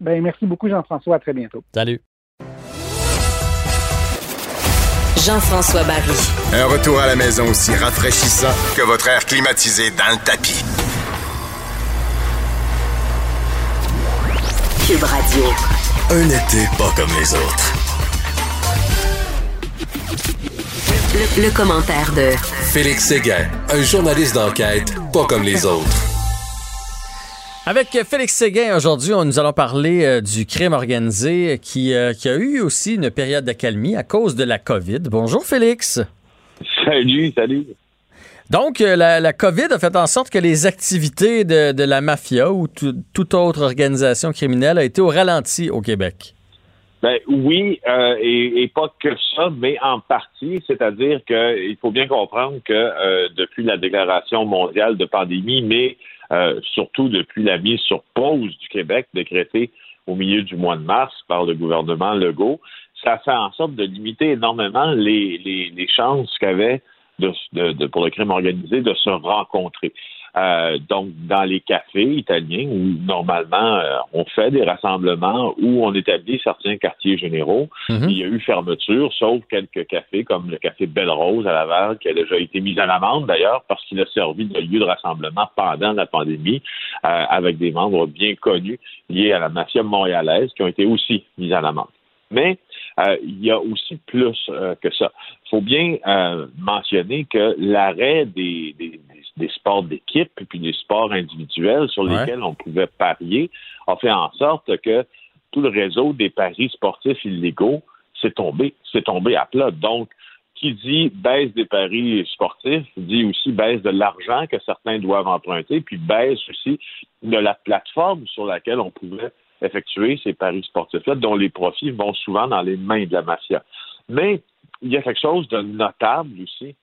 Ben, merci beaucoup, Jean-François. À très bientôt. Salut. Jean-François Barry. Un retour à la maison aussi rafraîchissant que votre air climatisé dans le tapis. Cube Radio. Un été pas comme les autres. Le, le commentaire de Félix Séguin, un journaliste d'enquête pas comme les autres. Avec Félix Séguin, aujourd'hui, nous allons parler euh, du crime organisé qui, euh, qui a eu aussi une période d'accalmie à cause de la COVID. Bonjour Félix. Salut, salut. Donc, euh, la, la COVID a fait en sorte que les activités de, de la mafia ou tout- toute autre organisation criminelle a été au ralenti au Québec. Ben oui, et, et pas que ça, mais en partie, c'est-à-dire qu'il faut bien comprendre que depuis la déclaration mondiale de pandémie, mais euh, surtout depuis la mise sur pause du Québec décrétée au milieu du mois de mars par le gouvernement Legault, ça fait en sorte de limiter énormément les, les, chances qu'avait de, de, de- pour le crime organisé de se rencontrer. Euh, donc, dans les cafés italiens où normalement euh, on fait des rassemblements, où on établit certains quartiers généraux, il y a eu fermeture, sauf quelques cafés comme le café Belle Rose à Laval, qui a déjà été mis à l'amende d'ailleurs parce qu'il a servi de lieu de rassemblement pendant la pandémie, euh, avec des membres bien connus liés à la mafia montréalaise qui ont été aussi mis à l'amende. Mais euh, il y a aussi plus euh, que ça. Il faut bien euh, mentionner que l'arrêt des, des, des sports d'équipe et puis des sports individuels sur Ouais. lesquels on pouvait parier a fait en sorte que tout le réseau des paris sportifs illégaux s'est tombé, s'est tombé à plat. Donc, qui dit baisse des paris sportifs dit aussi baisse de l'argent que certains doivent emprunter, puis baisse aussi de la plateforme sur laquelle on pouvait effectuer ces paris sportifs-là, dont les profits vont souvent dans les mains de la mafia. Mais il y a quelque chose de notable aussi.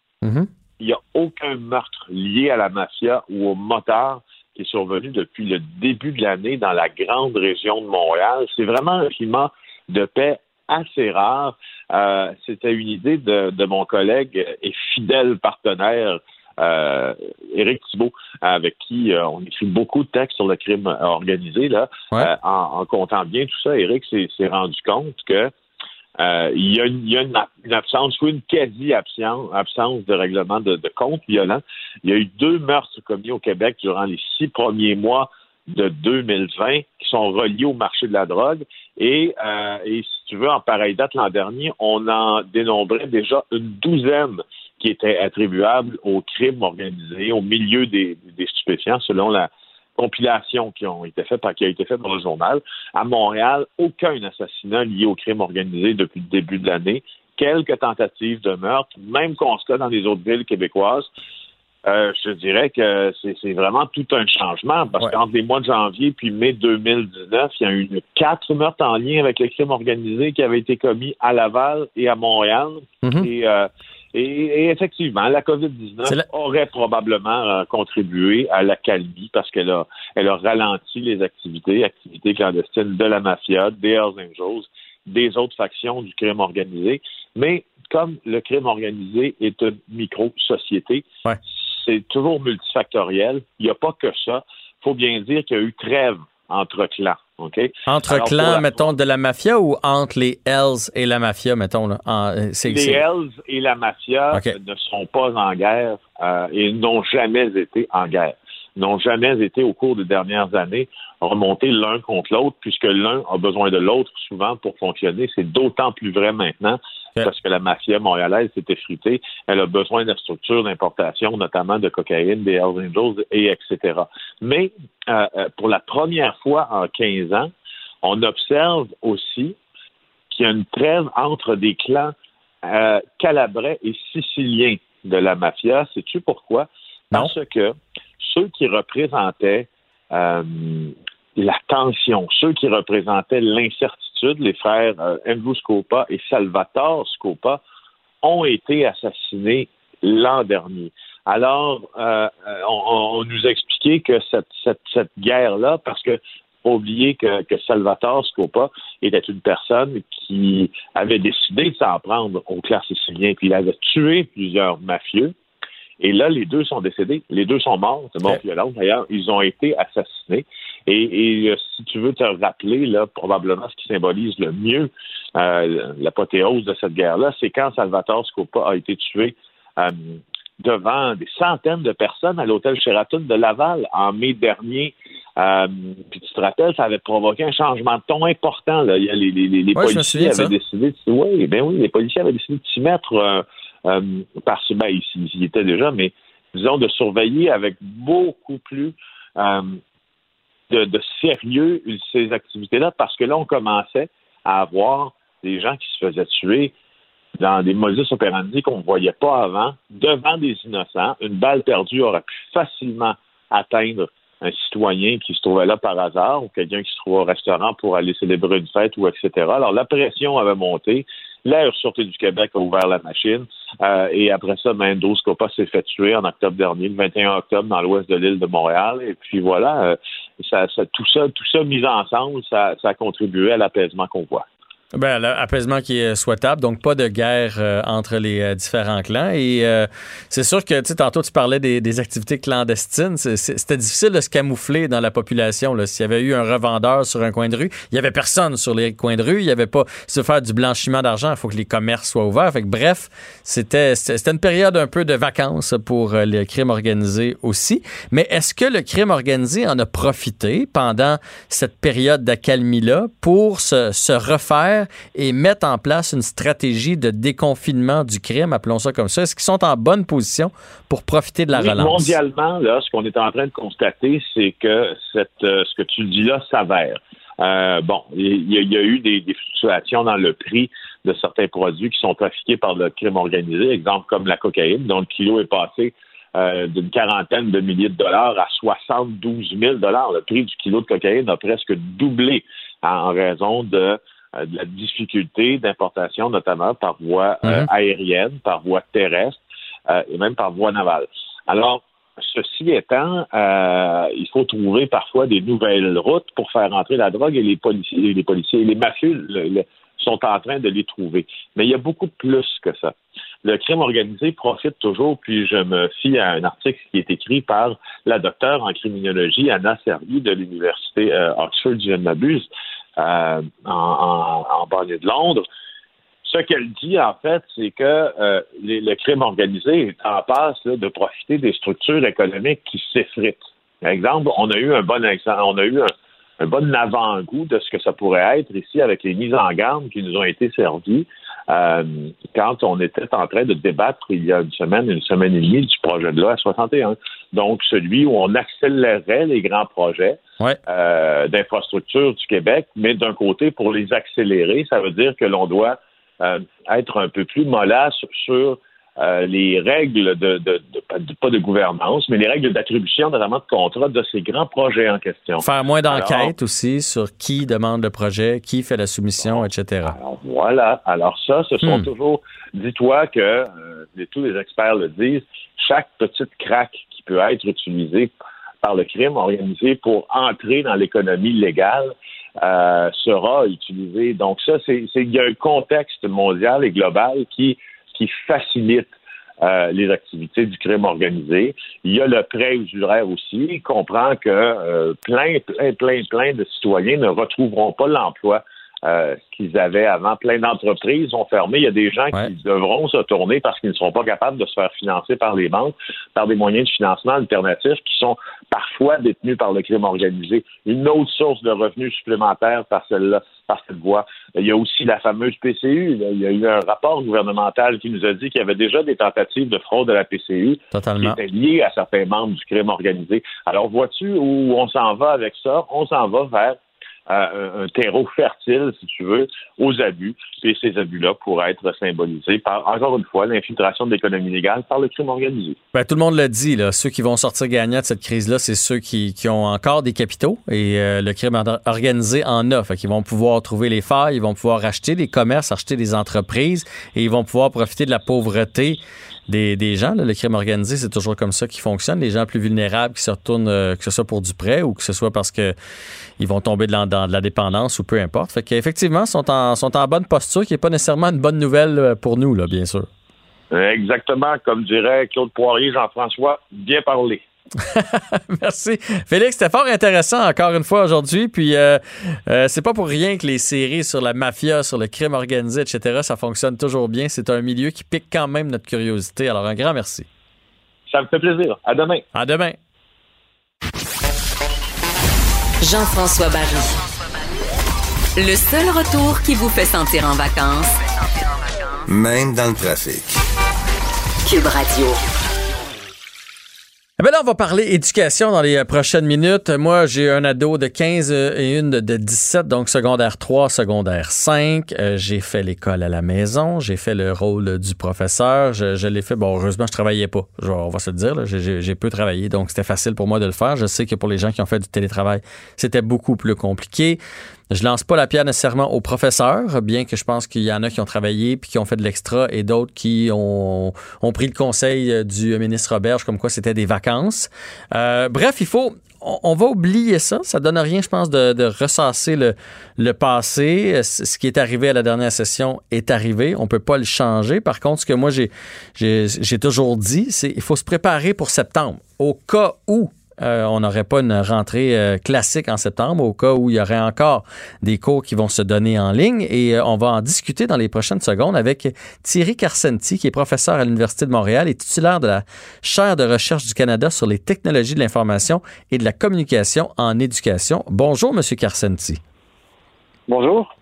Il n'y a aucun meurtre lié à la mafia ou au motard qui est survenu depuis le début de l'année dans la grande région de Montréal. C'est vraiment un climat de paix assez rare. Euh, C'était une idée de, de mon collègue et fidèle partenaire euh, Éric Thibault, avec qui euh, on écrit beaucoup de textes sur le crime organisé. Là, Euh, en, en comptant bien tout ça, Éric s'est s'est rendu compte que il y a, une, y a une, ab- une absence ou une quasi-absence absence de règlement de, de comptes violents. Il y a eu deux meurtres commis au Québec durant les six premiers mois de 2020 qui sont reliés au marché de la drogue. Et, euh, et si tu veux, en pareille date l'an dernier, on en dénombrait déjà une douzaine qui étaient attribuables au crime organisé, au milieu des, des stupéfiants, selon la compilation qui, ont été fait par, qui a été faite par le journal. À Montréal, aucun assassinat lié au crime organisé depuis le début de l'année. Quelques tentatives de meurtre, même constat dans les autres villes québécoises. Euh, je dirais que c'est vraiment tout un changement parce qu'entre les mois de janvier puis mai 2019, il y a eu quatre meurtres en lien avec le crime organisé qui avaient été commis à Laval et à Montréal. Et, euh, et, et effectivement, la COVID-19 aurait probablement euh, contribué à l'accalmie parce qu'elle a, elle a ralenti les activités, activités clandestines de la mafia, des Hells Angels, des autres factions du crime organisé. Mais comme le crime organisé est une micro-société, c'est toujours multifactoriel. Il n'y a pas que ça. Il faut bien dire qu'il y a eu trêve entre clans. Entre Alors, clans, la- mettons, de la mafia ou entre les Hells et la mafia, mettons? Là, En- euh, Les Hells et la mafia ne sont pas en guerre euh, et n'ont jamais été en guerre. n'ont jamais été, au cours des dernières années, remontés l'un contre l'autre, puisque l'un a besoin de l'autre souvent pour fonctionner. C'est d'autant plus vrai maintenant parce que la mafia montréalaise s'est effritée. Elle a besoin de structures d'importation, notamment de cocaïne, des Hells Angels, et etc. Mais euh, euh, pour la première fois en 15 ans, on observe aussi qu'il y a une trêve entre des clans euh, calabrais et siciliens de la mafia. Sais-tu pourquoi? Parce que ceux qui représentaient euh, la tension, ceux qui représentaient l'incertitude, les frères euh, Andrew Scopa et Salvatore Scopa, ont été assassinés l'an dernier. Alors, euh, on, on, nous a expliqué que cette, cette, cette guerre-là, parce que faut oublier que, que, Salvatore Scopa était une personne qui avait décidé de s'en prendre aux classes siciliens, puis il avait tué plusieurs mafieux. Et là, les deux sont décédés. Les deux sont morts. C'est mort violent. D'ailleurs, ils ont été assassinés. Et, et, si tu veux te rappeler, là, probablement ce qui symbolise le mieux euh, l'apothéose de cette guerre-là, c'est quand Salvatore Scopa a été tué euh, devant des centaines de personnes à l'hôtel Sheraton de Laval en mai dernier. Euh, puis tu te rappelles, ça avait provoqué un changement de ton important. Là. Les, les, les, les Ouais, policiers avaient décidé de oui, ben oui, les policiers avaient décidé de s'y mettre euh, euh, parce que ben, ils, ils y étaient déjà, mais disons de surveiller avec beaucoup plus euh, de, sérieux ces activités-là, parce que là, on commençait à avoir des gens qui se faisaient tuer dans des modus operandi qu'on ne voyait pas avant, devant des innocents. Une balle perdue aurait pu facilement atteindre un citoyen qui se trouvait là par hasard ou quelqu'un qui se trouvait au restaurant pour aller célébrer une fête ou etc. Alors la pression avait monté. L'air Sûreté du Québec a ouvert la machine. Euh, et après ça, Mendo Scopa s'est fait tuer en octobre dernier, le 21 octobre, dans l'ouest de l'île de Montréal. Et puis voilà, euh, ça, ça, tout ça, tout ça mis ensemble, ça, ça a contribué à l'apaisement qu'on voit. Ben, l'apaisement qui est souhaitable, donc pas de guerre euh, entre les euh, différents clans. Et euh, c'est sûr que, tu tantôt tu parlais des, activités clandestines. C'était difficile de se camoufler dans la population. S'il y avait eu un revendeur sur un coin de rue, il y avait personne sur les coins de rue. Il y avait pas se faire du blanchiment d'argent. Il faut que les commerces soient ouverts. Fait que, bref, c'était une période un peu de vacances pour euh, le crime organisé aussi. Mais est-ce que le crime organisé en a profité pendant cette période d'accalmie-là pour se, se refaire et mettre en place une stratégie de déconfinement du crime, appelons ça comme ça? Est-ce qu'ils sont en bonne position pour profiter de la Oui, relance? Mondialement, là, ce qu'on est en train de constater, c'est que cette, euh, ce que tu dis là s'avère. Euh, bon, il y, a- il y a eu des, des fluctuations dans le prix de certains produits qui sont trafiqués par le crime organisé, exemple comme la cocaïne, dont le kilo est passé euh, d'une quarantaine de milliers de dollars à 72 000 dollars. Le prix du kilo de cocaïne a presque doublé en, raison de, de la difficulté d'importation, notamment par voie euh, Mhm. aérienne, par voie terrestre euh, et même par voie navale. Alors, ceci étant, euh, il faut trouver parfois des nouvelles routes pour faire entrer la drogue et les policiers, les policiers, les mafieux le- le- sont en train de les trouver. Mais il y a beaucoup plus que ça. Le crime organisé profite toujours, puis je me fie à un article qui est écrit par la docteure en criminologie Anna Servi de l'université euh, Oxford, si je ne m'abuse, euh, en, en, en banlieue de Londres. Ce qu'elle dit, en fait, c'est que euh, le crime organisé est en passe de profiter des structures économiques qui s'effritent. Par exemple, on a eu un bon exemple, a eu un, un bon avant-goût de ce que ça pourrait être ici avec les mises en garde qui nous ont été servies euh, quand on était en train de débattre il y a une semaine, une semaine et demie du projet de loi 61. Donc, celui où on accélérait les grands projets euh, d'infrastructure du Québec, mais d'un côté, pour les accélérer, ça veut dire que l'on doit euh, être un peu plus mollasse sur euh, les règles de, de, de- pas de- pas de gouvernance, mais les règles d'attribution, notamment de contrat de ces grands projets en question. Faire moins Alors, d'enquêtes aussi sur qui demande le projet, qui fait la soumission, etc. Voilà. Alors ça, ce sont Hmm. toujours, dis-toi que euh, tous les experts le disent, chaque petite craque qui peut être utilisée par le crime organisé pour entrer dans l'économie légale euh, sera utilisée. Donc ça, c'est c'est- il y a un contexte mondial et global qui qui facilite euh, les activités du crime organisé. Il y a le prêt usuraire aussi. Il comprend que euh, plein, plein, plein, plein de citoyens ne retrouveront pas l'emploi euh, qu'ils avaient avant. Plein d'entreprises ont fermé. Il y a des gens qui devront se tourner parce qu'ils ne seront pas capables de se faire financer par les banques, par des moyens de financement alternatifs qui sont parfois détenus par le crime organisé. Une autre source de revenus supplémentaires par celle-là, par cette voie. Il y a aussi la fameuse PCU. Il y a eu un rapport gouvernemental qui nous a dit qu'il y avait déjà des tentatives de fraude à la PCU Totalement. qui étaient liées à certains membres du crime organisé. Alors, vois-tu où on s'en va avec ça? On s'en va vers euh, un terreau fertile, si tu veux, aux abus. Et ces abus-là pourraient être symbolisés par, encore une fois, l'infiltration de l'économie légale par le crime organisé. Ben, tout le monde le dit, là. ceux qui vont sortir gagnants de cette crise-là, c'est ceux qui, qui ont encore des capitaux et euh, le crime or- organisé en a. Fait qu'ils vont pouvoir trouver les failles, ils vont pouvoir acheter des commerces, acheter des entreprises et ils vont pouvoir profiter de la pauvreté des, des gens. là. Le crime organisé, c'est toujours comme ça qui fonctionne. Les gens plus vulnérables qui se retournent, euh, que ce soit pour du prêt ou que ce soit parce que ils vont tomber dans, de la dépendance ou peu importe. Fait qu'effectivement, sont en, sont en bonne posture, qui n'est pas nécessairement une bonne nouvelle euh, pour nous, là, bien sûr. Exactement, comme dirait Claude Poirier, Jean-François, bien parlé. Merci. Félix, c'était fort intéressant encore une fois aujourd'hui. Puis, euh, euh, c'est pas pour rien que les séries sur la mafia, sur le crime organisé, etc., ça fonctionne toujours bien. C'est un milieu qui pique quand même notre curiosité. Alors, un grand merci. Ça me fait plaisir. À demain. À demain. Jean-François Barry. Le seul retour qui vous fait sentir en vacances, Même dans le trafic. Cube Radio. Eh ben là, on va parler éducation dans les euh, prochaines minutes. Moi, j'ai un ado de 15 et une de 17, donc secondaire 3, secondaire 5. Euh, j'ai fait l'école à la maison. J'ai fait le rôle du professeur. Je, l'ai fait. Bon, heureusement, je travaillais pas. On va se le dire. j'ai peu travaillé, donc c'était facile pour moi de le faire. Je sais que pour les gens qui ont fait du télétravail, c'était beaucoup plus compliqué. Je lance pas la pierre nécessairement aux professeurs, bien que je pense qu'il y en a qui ont travaillé puis qui ont fait de l'extra et d'autres qui ont, ont pris le conseil euh, du ministre Roberge comme quoi c'était des vacances. Euh, bref, il faut, on, va oublier ça. Ça donne rien, je pense, de, de ressasser le, le passé. Euh, Ce qui est arrivé à la dernière session est arrivé. On peut pas le changer. Par contre, ce que moi j'ai toujours dit, c'est il faut se préparer pour septembre. Au cas où euh, on n'aurait pas une rentrée euh, classique en septembre, au cas où il y aurait encore des cours qui vont se donner en ligne. Et euh, on va en discuter dans les prochaines secondes avec Thierry Carcenti, qui est professeur à l'Université de Montréal et titulaire de la chaire de recherche du Canada sur les technologies de l'information et de la communication en éducation. Bonjour, Monsieur Carcenti. Bonjour.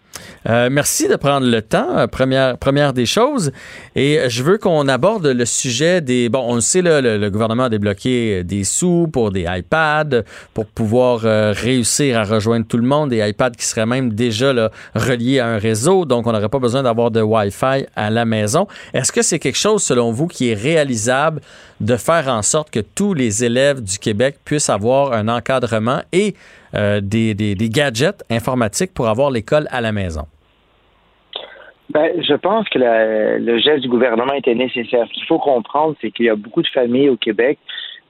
Euh, merci de prendre le temps, euh, première, des choses. Et euh, je veux qu'on aborde le sujet des... Bon, on le sait, le, gouvernement a débloqué des sous pour des iPads, pour pouvoir réussir à rejoindre tout le monde, des iPads qui seraient même déjà reliés à un réseau, donc on n'aurait pas besoin d'avoir de Wi-Fi à la maison. Est-ce que c'est quelque chose, selon vous, qui est réalisable de faire en sorte que tous les élèves du Québec puissent avoir un encadrement et euh, des, gadgets informatiques pour avoir l'école à la maison? Ben, je pense que le geste du gouvernement était nécessaire. Ce qu'il faut comprendre, c'est qu'il y a beaucoup de familles au Québec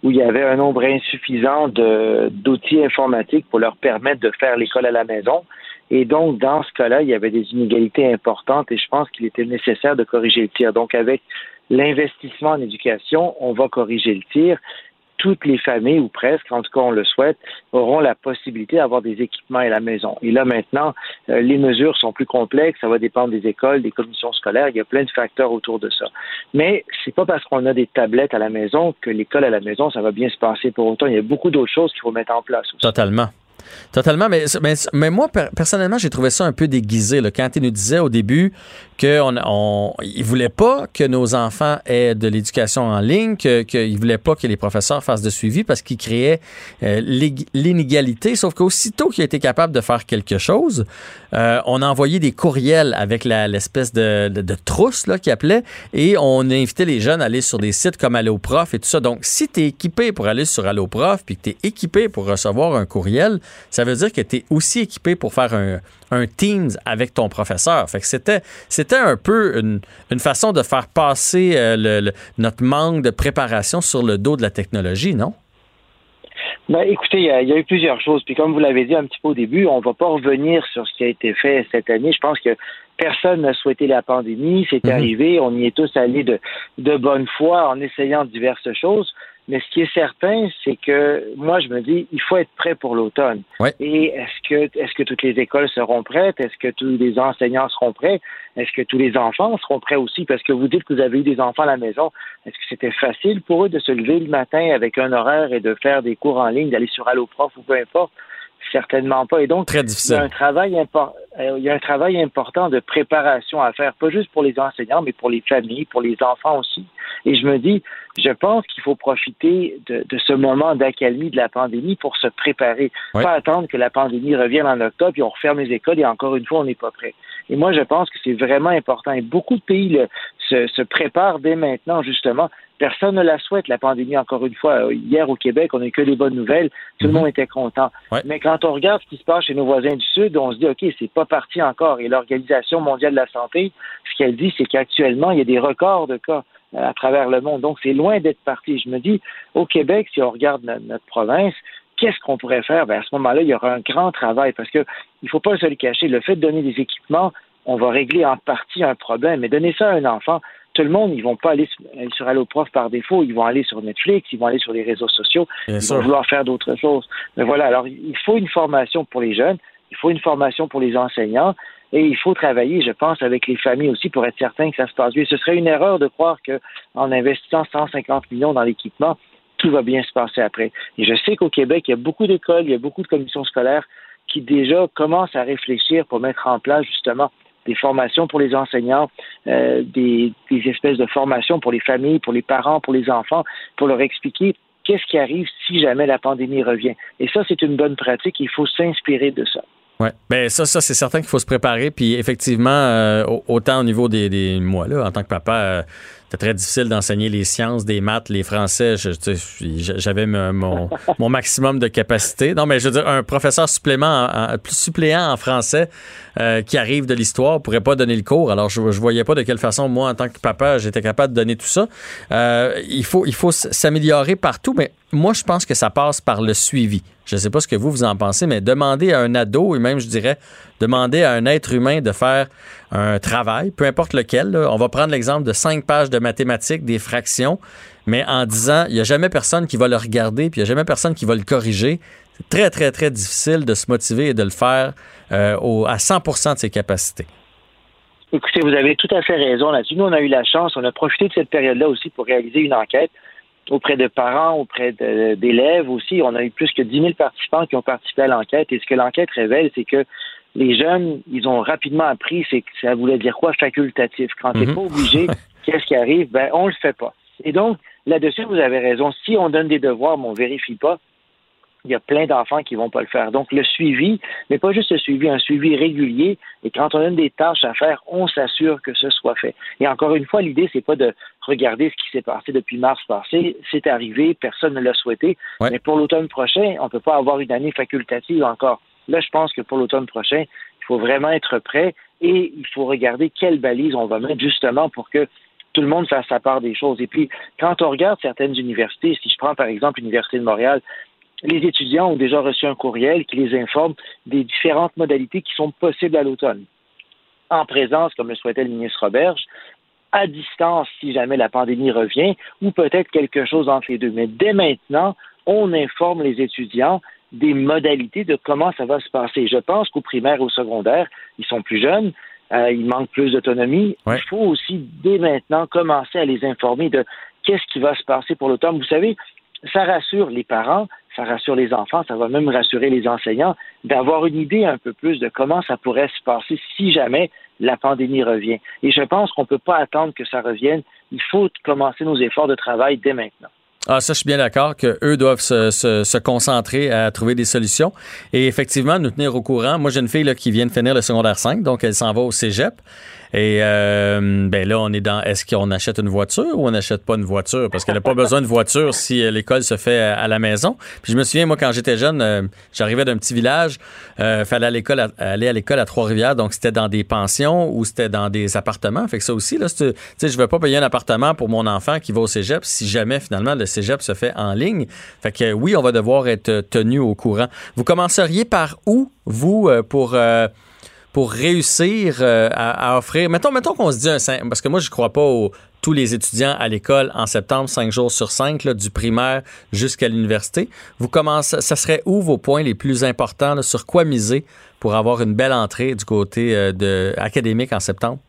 où il y avait un nombre insuffisant d'outils informatiques pour leur permettre de faire l'école à la maison. Et donc, dans ce cas-là, il y avait des inégalités importantes et je pense qu'il était nécessaire de corriger le tir. Donc, avec l'investissement en éducation, on va corriger le tir. Toutes les familles, ou presque, en tout cas on le souhaite, auront la possibilité d'avoir des équipements à la maison. Et là maintenant, euh, les mesures sont plus complexes, ça va dépendre des écoles, des commissions scolaires, il y a plein de facteurs autour de ça. Mais c'est pas parce qu'on a des tablettes à la maison que l'école à la maison, ça va bien se passer pour autant. Il y a beaucoup d'autres choses qu'il faut mettre en place. aussi. Totalement. Totalement, mais, mais, mais moi, per- personnellement, j'ai trouvé ça un peu déguisé. Là, quand il nous disait au début qu'il on, il voulait pas que nos enfants aient de l'éducation en ligne, que- qu'il ne voulait pas que les professeurs fassent de suivi parce qu'il créait euh, l'inégalité. Sauf qu'aussitôt qu'il a été capable de faire quelque chose, euh, on a envoyé des courriels avec l'espèce de, de, trousse qu'il appelait et on a invité les jeunes à aller sur des sites comme AlloProf et tout ça. Donc, si tu es équipé pour aller sur AlloProf puis que tu es équipé pour recevoir un courriel, ça veut dire que tu es aussi équipé pour faire un, un Teams avec ton professeur. Fait que c'était, c'était un peu une, une façon de faire passer euh, le- le- notre manque de préparation sur le dos de la technologie, non? Ben, écoutez, il y, a, il y a eu plusieurs choses. Puis comme vous l'avez dit un petit peu au début, on ne va pas revenir sur ce qui a été fait cette année. Je pense que personne n'a souhaité la pandémie. C'est Mhm. arrivé. On y est tous allés de, de bonne foi en essayant diverses choses. Mais ce qui est certain, c'est que moi, je me dis, il faut être prêt pour l'automne. Et est-ce que, est-ce que toutes les écoles seront prêtes? Est-ce que tous les enseignants seront prêts? Est-ce que tous les enfants seront prêts aussi? Parce que vous dites que vous avez eu des enfants à la maison. Est-ce que c'était facile pour eux de se lever le matin avec un horaire et de faire des cours en ligne, d'aller sur AlloProf ou peu importe? Certainement pas. Et donc, Très il y a un travail impor- euh, il y a un travail important de préparation à faire, pas juste pour les enseignants, mais pour les familles, pour les enfants aussi. Et je me dis, je pense qu'il faut profiter de, de ce moment d'accalmie de la pandémie pour se préparer. Ouais. Pas attendre que la pandémie revienne en octobre, puis on referme les écoles et encore une fois, on n'est pas prêt. Et moi, je pense que c'est vraiment important. Et beaucoup de pays le- se, se préparent dès maintenant, justement. Personne ne la souhaite, la pandémie, encore une fois. Euh, Hier, au Québec, on n'a que des bonnes nouvelles. Tout le monde était content. Mais quand on regarde ce qui se passe chez nos voisins du Sud, on se dit, OK, c'est pas parti encore. Et l'Organisation mondiale de la santé, ce qu'elle dit, c'est qu'actuellement, il y a des records de cas euh, à travers le monde. Donc, c'est loin d'être parti. Je me dis, au Québec, si on regarde no- notre province, qu'est-ce qu'on pourrait faire? Ben, à ce moment-là, il y aura un grand travail parce que il faut pas se le cacher. Le fait de donner des équipements, on va régler en partie un problème. Mais donner ça à un enfant, tout le monde, ils vont pas aller sur- aller sur AlloProf par défaut. Ils vont aller sur Netflix, ils vont aller sur les réseaux sociaux, Bien ils sûr. vont vouloir faire d'autres choses. Mais voilà, alors il faut une formation pour les jeunes, il faut une formation pour les enseignants et il faut travailler, je pense, avec les familles aussi pour être certain que ça se passe bien. Ce serait une erreur de croire que en investissant 150 millions dans l'équipement, tout va bien se passer après. Et je sais qu'au Québec, il y a beaucoup d'écoles, il y a beaucoup de commissions scolaires qui déjà commencent à réfléchir pour mettre en place justement des formations pour les enseignants, euh, des, des espèces de formations pour les familles, pour les parents, pour les enfants, pour leur expliquer qu'est-ce qui arrive si jamais la pandémie revient. Et ça, c'est une bonne pratique. Il faut s'inspirer de ça. Oui, ben ça, ça c'est certain qu'il faut se préparer. Puis effectivement, euh, au- autant au niveau des, des moi là, en tant que papa, euh, c'était très difficile d'enseigner les sciences, des maths, les français. J'avais mon, mon, maximum de capacité. Non, mais je veux dire, un professeur supplément, en- suppléant en français euh, qui arrive de l'histoire pourrait pas donner le cours. Alors je, je voyais pas de quelle façon moi, en tant que papa, j'étais capable de donner tout ça. Euh, il faut, il faut s'améliorer partout, mais moi je pense que ça passe par le suivi. Je ne sais pas ce que vous vous en pensez, mais demander à un ado et même je dirais demander à un être humain de faire un travail, peu importe lequel. On va prendre l'exemple de cinq pages de mathématiques, des fractions, mais en disant il n'y a jamais personne qui va le regarder, puis il n'y a jamais personne qui va le corriger. C'est très très très difficile de se motiver et de le faire euh, à 100% de ses capacités. Écoutez, vous avez tout à fait raison là-dessus. Nous, on a eu la chance, on a profité de cette période-là aussi pour réaliser une enquête auprès de parents, auprès d'élèves aussi. On a eu plus que 10 000 participants qui ont participé à l'enquête. Et ce que l'enquête révèle, c'est que les jeunes, ils ont rapidement appris, c'est que ça voulait dire quoi facultatif. Quand t'es Mhm. pas obligé, qu'est-ce qui arrive? Ben, on le fait pas. Et donc, là-dessus, vous avez raison. Si on donne des devoirs, mais on vérifie pas, il y a plein d'enfants qui vont pas le faire. Donc, le suivi, mais pas juste le suivi, un suivi régulier. Et quand on donne des tâches à faire, on s'assure que ce soit fait. Et encore une fois, l'idée, c'est pas de regarder ce qui s'est passé depuis mars passé. C'est arrivé, personne ne l'a souhaité. Ouais. Mais pour l'automne prochain, on peut pas avoir une année facultative encore. Là, je pense que pour l'automne prochain, il faut vraiment être prêt et il faut regarder quelles balises on va mettre justement pour que tout le monde fasse sa part des choses. Et puis, quand on regarde certaines universités, si je prends par exemple l'Université de Montréal, les étudiants ont déjà reçu un courriel qui les informe des différentes modalités qui sont possibles à l'automne. En présence, comme le souhaitait le ministre Roberge, à distance si jamais la pandémie revient, ou peut-être quelque chose entre les deux. Mais dès maintenant, on informe les étudiants des modalités de comment ça va se passer. Je pense qu'au primaire et au secondaire, ils sont plus jeunes, euh, ils manquent plus d'autonomie. Il faut aussi dès maintenant commencer à les informer de qu'est-ce qui va se passer pour l'automne. Vous savez, ça rassure les parents, ça rassure les enfants, ça va même rassurer les enseignants d'avoir une idée un peu plus de comment ça pourrait se passer si jamais la pandémie revient. Et je pense qu'on ne peut pas attendre que ça revienne. Il faut commencer nos efforts de travail dès maintenant. Ah, ça, je suis bien d'accord qu'eux doivent se, concentrer à trouver des solutions et effectivement nous tenir au courant. Moi, j'ai une fille là, qui vient de finir le secondaire 5, donc elle s'en va au cégep. Et euh, ben là, on est dans est-ce qu'on achète une voiture ou on n'achète pas une voiture? Parce qu'elle n'a pas besoin de voiture si euh, l'école se fait à, à la maison. Puis je me souviens, moi, quand j'étais jeune, euh, j'arrivais d'un petit village, euh, fallait à l'école à- aller à l'école à Trois-Rivières, donc c'était dans des pensions ou c'était dans des appartements. Fait que ça aussi, là, tu sais, je veux pas payer un appartement pour mon enfant qui va au cégep si jamais finalement le cégep se fait en ligne. Fait que oui, on va devoir être tenu au courant. Vous commenceriez par où, vous, euh, pour euh, pour réussir euh, à, à offrir. Mettons, mettons qu'on se dit un parce que moi je crois pas au tous les étudiants à l'école en septembre, cinq jours sur cinq, là, du primaire jusqu'à l'université. Vous commencez, ça serait où vos points les plus importants, là, sur quoi miser pour avoir une belle entrée du côté euh, de, académique en septembre?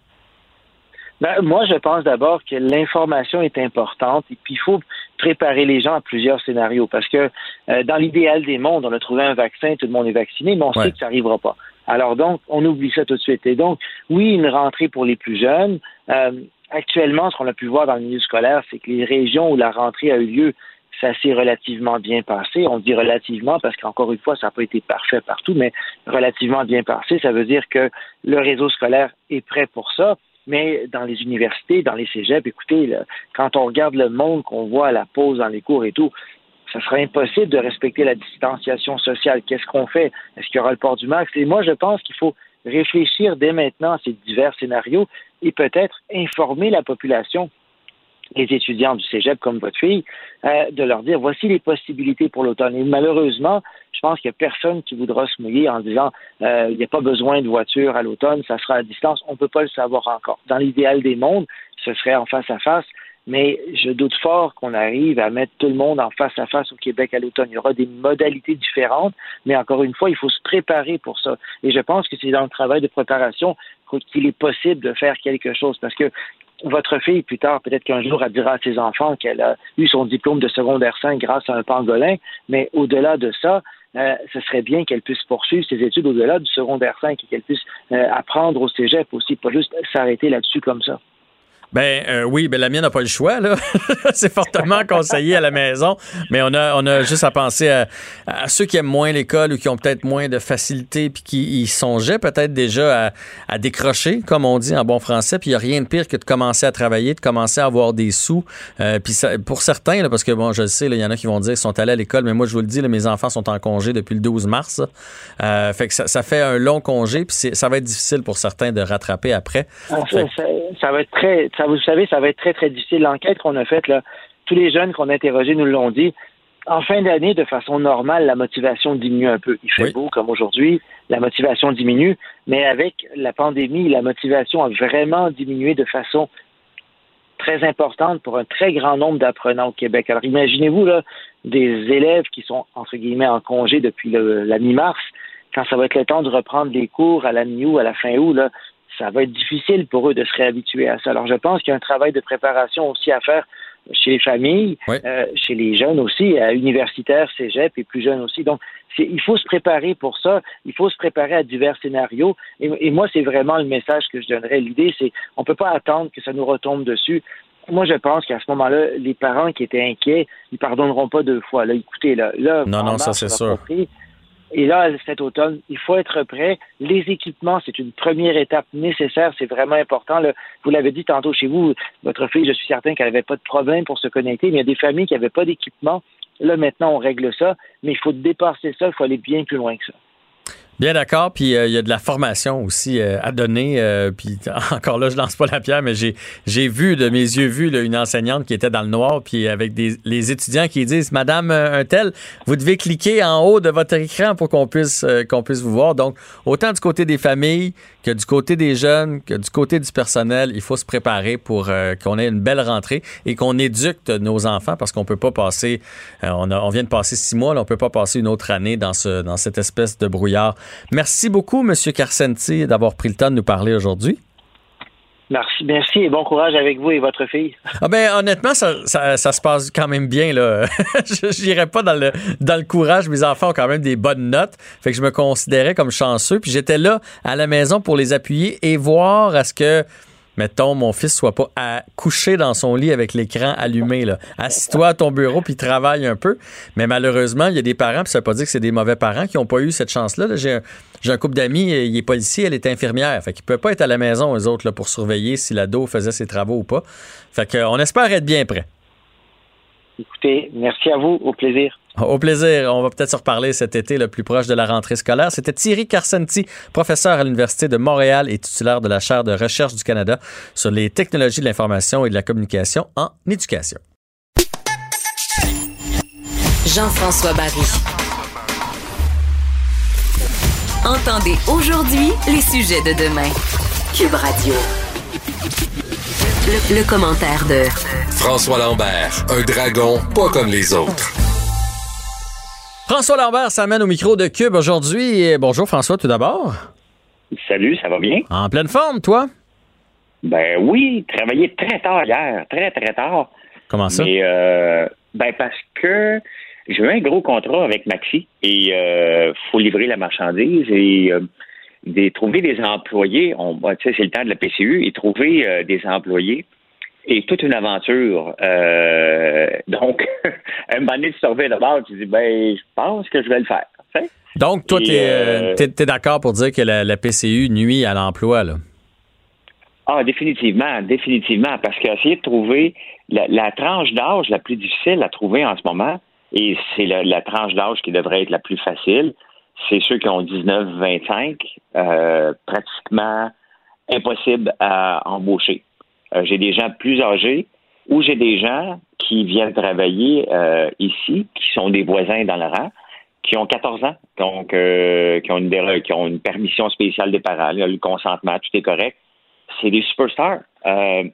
Ben, moi, je pense d'abord que l'information est importante et puis il faut préparer les gens à plusieurs scénarios parce que euh, dans l'idéal des mondes, on a trouvé un vaccin, tout le monde est vacciné, mais on Ouais. sait que ça n'arrivera pas. Alors donc, on oublie ça tout de suite. Et donc, oui, une rentrée pour les plus jeunes. Euh, actuellement, ce qu'on a pu voir dans le milieu scolaire, c'est que les régions où la rentrée a eu lieu, ça s'est relativement bien passé. On dit relativement parce qu'encore une fois, ça n'a pas été parfait partout, mais relativement bien passé. Ça veut dire que le réseau scolaire est prêt pour ça. Mais dans les universités, dans les cégeps, écoutez, quand on regarde le monde qu'on voit à la pause dans les cours et tout, ça sera impossible de respecter la distanciation sociale. Qu'est-ce qu'on fait? Est-ce qu'il y aura le port du masque? Et moi, je pense qu'il faut réfléchir dès maintenant à ces divers scénarios et peut-être informer la population, les étudiants du cégep comme votre fille, euh, de leur dire voici les possibilités pour l'automne. Et malheureusement, je pense qu'il n'y a personne qui voudra se mouiller en disant euh, il n'y a pas besoin de voiture à l'automne, ça sera à distance. On ne peut pas le savoir encore. Dans l'idéal des mondes, ce serait en face à face. Mais je doute fort qu'on arrive à mettre tout le monde en face à face au Québec à l'automne. Il y aura des modalités différentes, mais encore une fois, il faut se préparer pour ça. Et je pense que c'est dans le travail de préparation qu'il est possible de faire quelque chose. Parce que votre fille, plus tard, peut-être qu'un jour, elle dira à ses enfants qu'elle a eu son diplôme de secondaire 5 grâce à un pangolin, mais au-delà de ça, euh, ce serait bien qu'elle puisse poursuivre ses études au-delà du secondaire 5 et qu'elle puisse euh, apprendre au cégep aussi, pas juste s'arrêter là-dessus comme ça. Ben euh, oui, ben la mienne n'a pas le choix là. c'est fortement conseillé à la maison, mais on a on a juste à penser à, à ceux qui aiment moins l'école ou qui ont peut-être moins de facilité puis qui y songeaient peut-être déjà à, à décrocher comme on dit en bon français, puis il y a rien de pire que de commencer à travailler, de commencer à avoir des sous. Euh, puis ça- pour certains là, parce que bon, je le sais, il y en a qui vont dire qu'ils sont allés à l'école, mais moi je vous le dis, là, mes enfants sont en congé depuis le 12 mars. Euh, fait que ça, ça fait un long congé, puis ça va être difficile pour certains de rattraper après. Ah, ça va être très, ça, vous savez, ça va être très, très difficile. L'enquête qu'on a faite, là, tous les jeunes qu'on a interrogés nous l'ont dit. En fin d'année, de façon normale, la motivation diminue un peu. Il fait beau comme aujourd'hui, la motivation diminue, mais avec la pandémie, la motivation a vraiment diminué de façon très importante pour un très grand nombre d'apprenants au Québec. Alors imaginez-vous là, des élèves qui sont entre guillemets en congé depuis le- la mi-mars, quand ça va être le temps de reprendre les cours à la mi-août, à la fin août, là, ça va être difficile pour eux de se réhabituer à ça. Alors je pense qu'il y a un travail de préparation aussi à faire chez les familles, euh, chez les jeunes aussi, à universitaires, cégep et plus jeunes aussi. Donc, il faut se préparer pour ça. Il faut se préparer à divers scénarios. Et, et moi, c'est vraiment le message que je donnerais. L'idée, c'est on peut pas attendre que ça nous retombe dessus. Moi, je pense qu'à ce moment-là, les parents qui étaient inquiets, ils pardonneront pas deux fois. Là, écoutez, là, là Non, non, ça, c'est sûr. compris. Et là, cet automne, il faut être prêt. Les équipements, c'est une première étape nécessaire. C'est vraiment important. Vous l'avez dit tantôt chez vous, votre fille, je suis certain qu'elle n'avait pas de problème pour se connecter, mais il y a des familles qui n'avaient pas d'équipement. Là, maintenant, on règle ça, mais il faut dépasser ça. Il faut aller bien plus loin que ça. Bien d'accord, puis euh, il y a de la formation aussi euh, à donner. euh, puis encore là, je lance pas la pierre, mais j'ai j'ai vu de mes yeux vus là, une enseignante qui était dans le noir, puis avec des les étudiants qui disent Madame un tel, vous devez cliquer en haut de votre écran pour qu'on puisse qu'on puisse vous voir. Donc autant du côté des familles que du côté des jeunes, que du côté du personnel, il faut se préparer pour euh, qu'on ait une belle rentrée et qu'on éduque nos enfants parce qu'on peut pas passer. euh, on, vient de passer six mois, là, on peut pas passer une autre année dans cette espèce de brouillard. Merci beaucoup, Monsieur Carcenti, d'avoir pris le temps de nous parler aujourd'hui. Merci, merci et bon courage avec vous et votre fille. Ah ben honnêtement, ça, ça, se passe quand même bien là. je n'irais pas dans le dans le courage. Mes enfants ont quand même des bonnes notes, fait que je me considérais comme chanceux. Puis j'étais là à la maison pour les appuyer et voir à ce que mettons mon fils soit pas à coucher dans son lit avec l'écran allumé là. Assis-toi à ton bureau puis travaille un peu. Mais malheureusement, il y a des parents, puis ça veut pas dire que c'est des mauvais parents qui ont pas eu cette chance-là. là. J'ai un, un couple d'amis, euh, il est policier, elle est infirmière. Fait qu'ils peuvent pas être à la maison, eux autres, pour surveiller si l'ado faisait ses travaux ou pas. Fait que, euh, on espère être bien prêt. Écoutez, merci à vous, au plaisir. Au plaisir. On va peut-être se reparler cet été, le plus proche de la rentrée scolaire. C'était Thierry Carcenti, professeur à l'Université de Montréal et titulaire de la chaire de recherche du Canada sur les technologies de l'information et de la communication en éducation. Jean-François Barry. Entendez aujourd'hui les sujets de demain. Cube Radio. Le, le commentaire de François Lambert, un dragon pas comme les autres. François Lambert s'amène au micro de Cube aujourd'hui. Bonjour François, tout d'abord. Salut, ça va bien? En pleine forme, toi? Ben oui, travaillé très tard hier, très très tard. Comment ça? Mais euh, ben parce que j'ai eu un gros contrat avec Maxi et euh, faut livrer la marchandise et euh, des, trouver des employés. On, tu sais, c'est le temps de la PCU et trouver des employés et toute une aventure. Euh, donc, un moment donné, tu de bord, tu dis ben je pense que je vais le faire. Tu? Donc, toi, Et, t'es euh, t'es d'accord pour dire que la, la PCU nuit à l'emploi, là? Ah, définitivement, définitivement, parce qu'essayer de trouver la, la tranche d'âge la plus difficile à trouver en ce moment, et c'est la, la tranche d'âge qui devrait être la plus facile, c'est ceux qui ont 19-25, euh, pratiquement impossible à embaucher. Euh, j'ai des gens plus âgés ou j'ai des gens qui viennent travailler euh, ici, qui sont des voisins dans le rang, qui ont 14 ans, donc euh, qui, ont une, permission spéciale des parents, le consentement, tout est correct. C'est des superstars. Euh,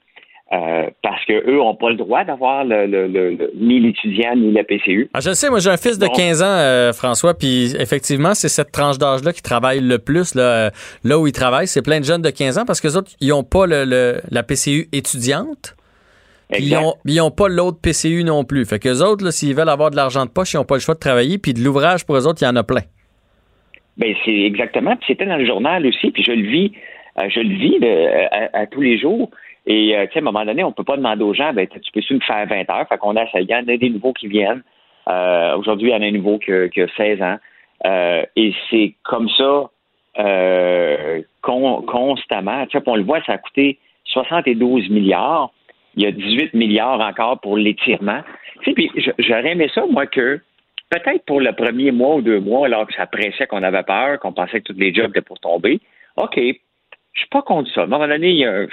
euh, parce que eux n'ont pas le droit d'avoir le, le- le- le- ni l'étudiant ni la PCU. Ah, je le sais, moi j'ai un fils de Bon. 15 ans, euh, François, puis effectivement, c'est cette tranche d'âge-là qui travaille le plus. Là, euh, là où ils travaillent, c'est plein de jeunes de 15 ans parce que autres, ils n'ont pas la PCU étudiante. Ils Exact. ont, ils ont pas l'autre PCU non plus. Fait que les autres, s'ils veulent avoir de l'argent de poche, ils n'ont pas le choix de travailler. Puis de l'ouvrage pour eux autres, il y en a plein. Ben c'est exactement. Puis c'était dans le journal aussi. Puis je le vis, je le vis à tous les jours. Et euh, à un moment donné, on peut pas demander aux gens, ben tu peux-tu me faire 20 heures. Fait qu'on a. Il y en a des nouveaux qui viennent. Euh, Aujourd'hui, il y en a un nouveau qui, a- qui a 16 ans. Euh, et c'est comme ça euh, con- constamment. On le voit, ça a coûté 72 milliards. Il y a 18 milliards encore pour l'étirement. J'aurais aimé ça, moi, que peut-être pour le premier mois ou deux mois, alors que ça pressait, qu'on avait peur, qu'on pensait que tous les jobs étaient pour tomber. OK, je suis pas contre ça. À un moment donné, il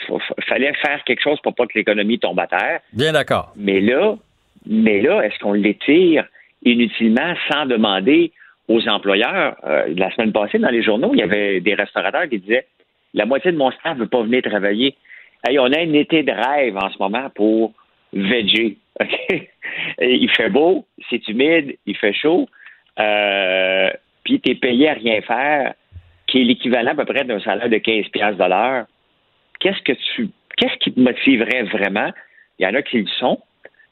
fallait faire quelque chose pour pas que l'économie tombe à terre. Bien d'accord. Mais là, mais là, est-ce qu'on l'étire inutilement sans demander aux employeurs? Euh, la semaine passée, dans les journaux, il y avait des restaurateurs qui disaient la moitié de mon staff ne veut pas venir travailler. Hey, on a un été de rêve en ce moment pour veger. OK? Et il fait beau, c'est humide, il fait chaud, euh, puis tu es payé à rien faire, qui est l'équivalent à peu près d'un salaire de 15 piastres de l'heure. Qu'est-ce que tu qu'est-ce qui te motiverait vraiment? Il y en a qui le sont,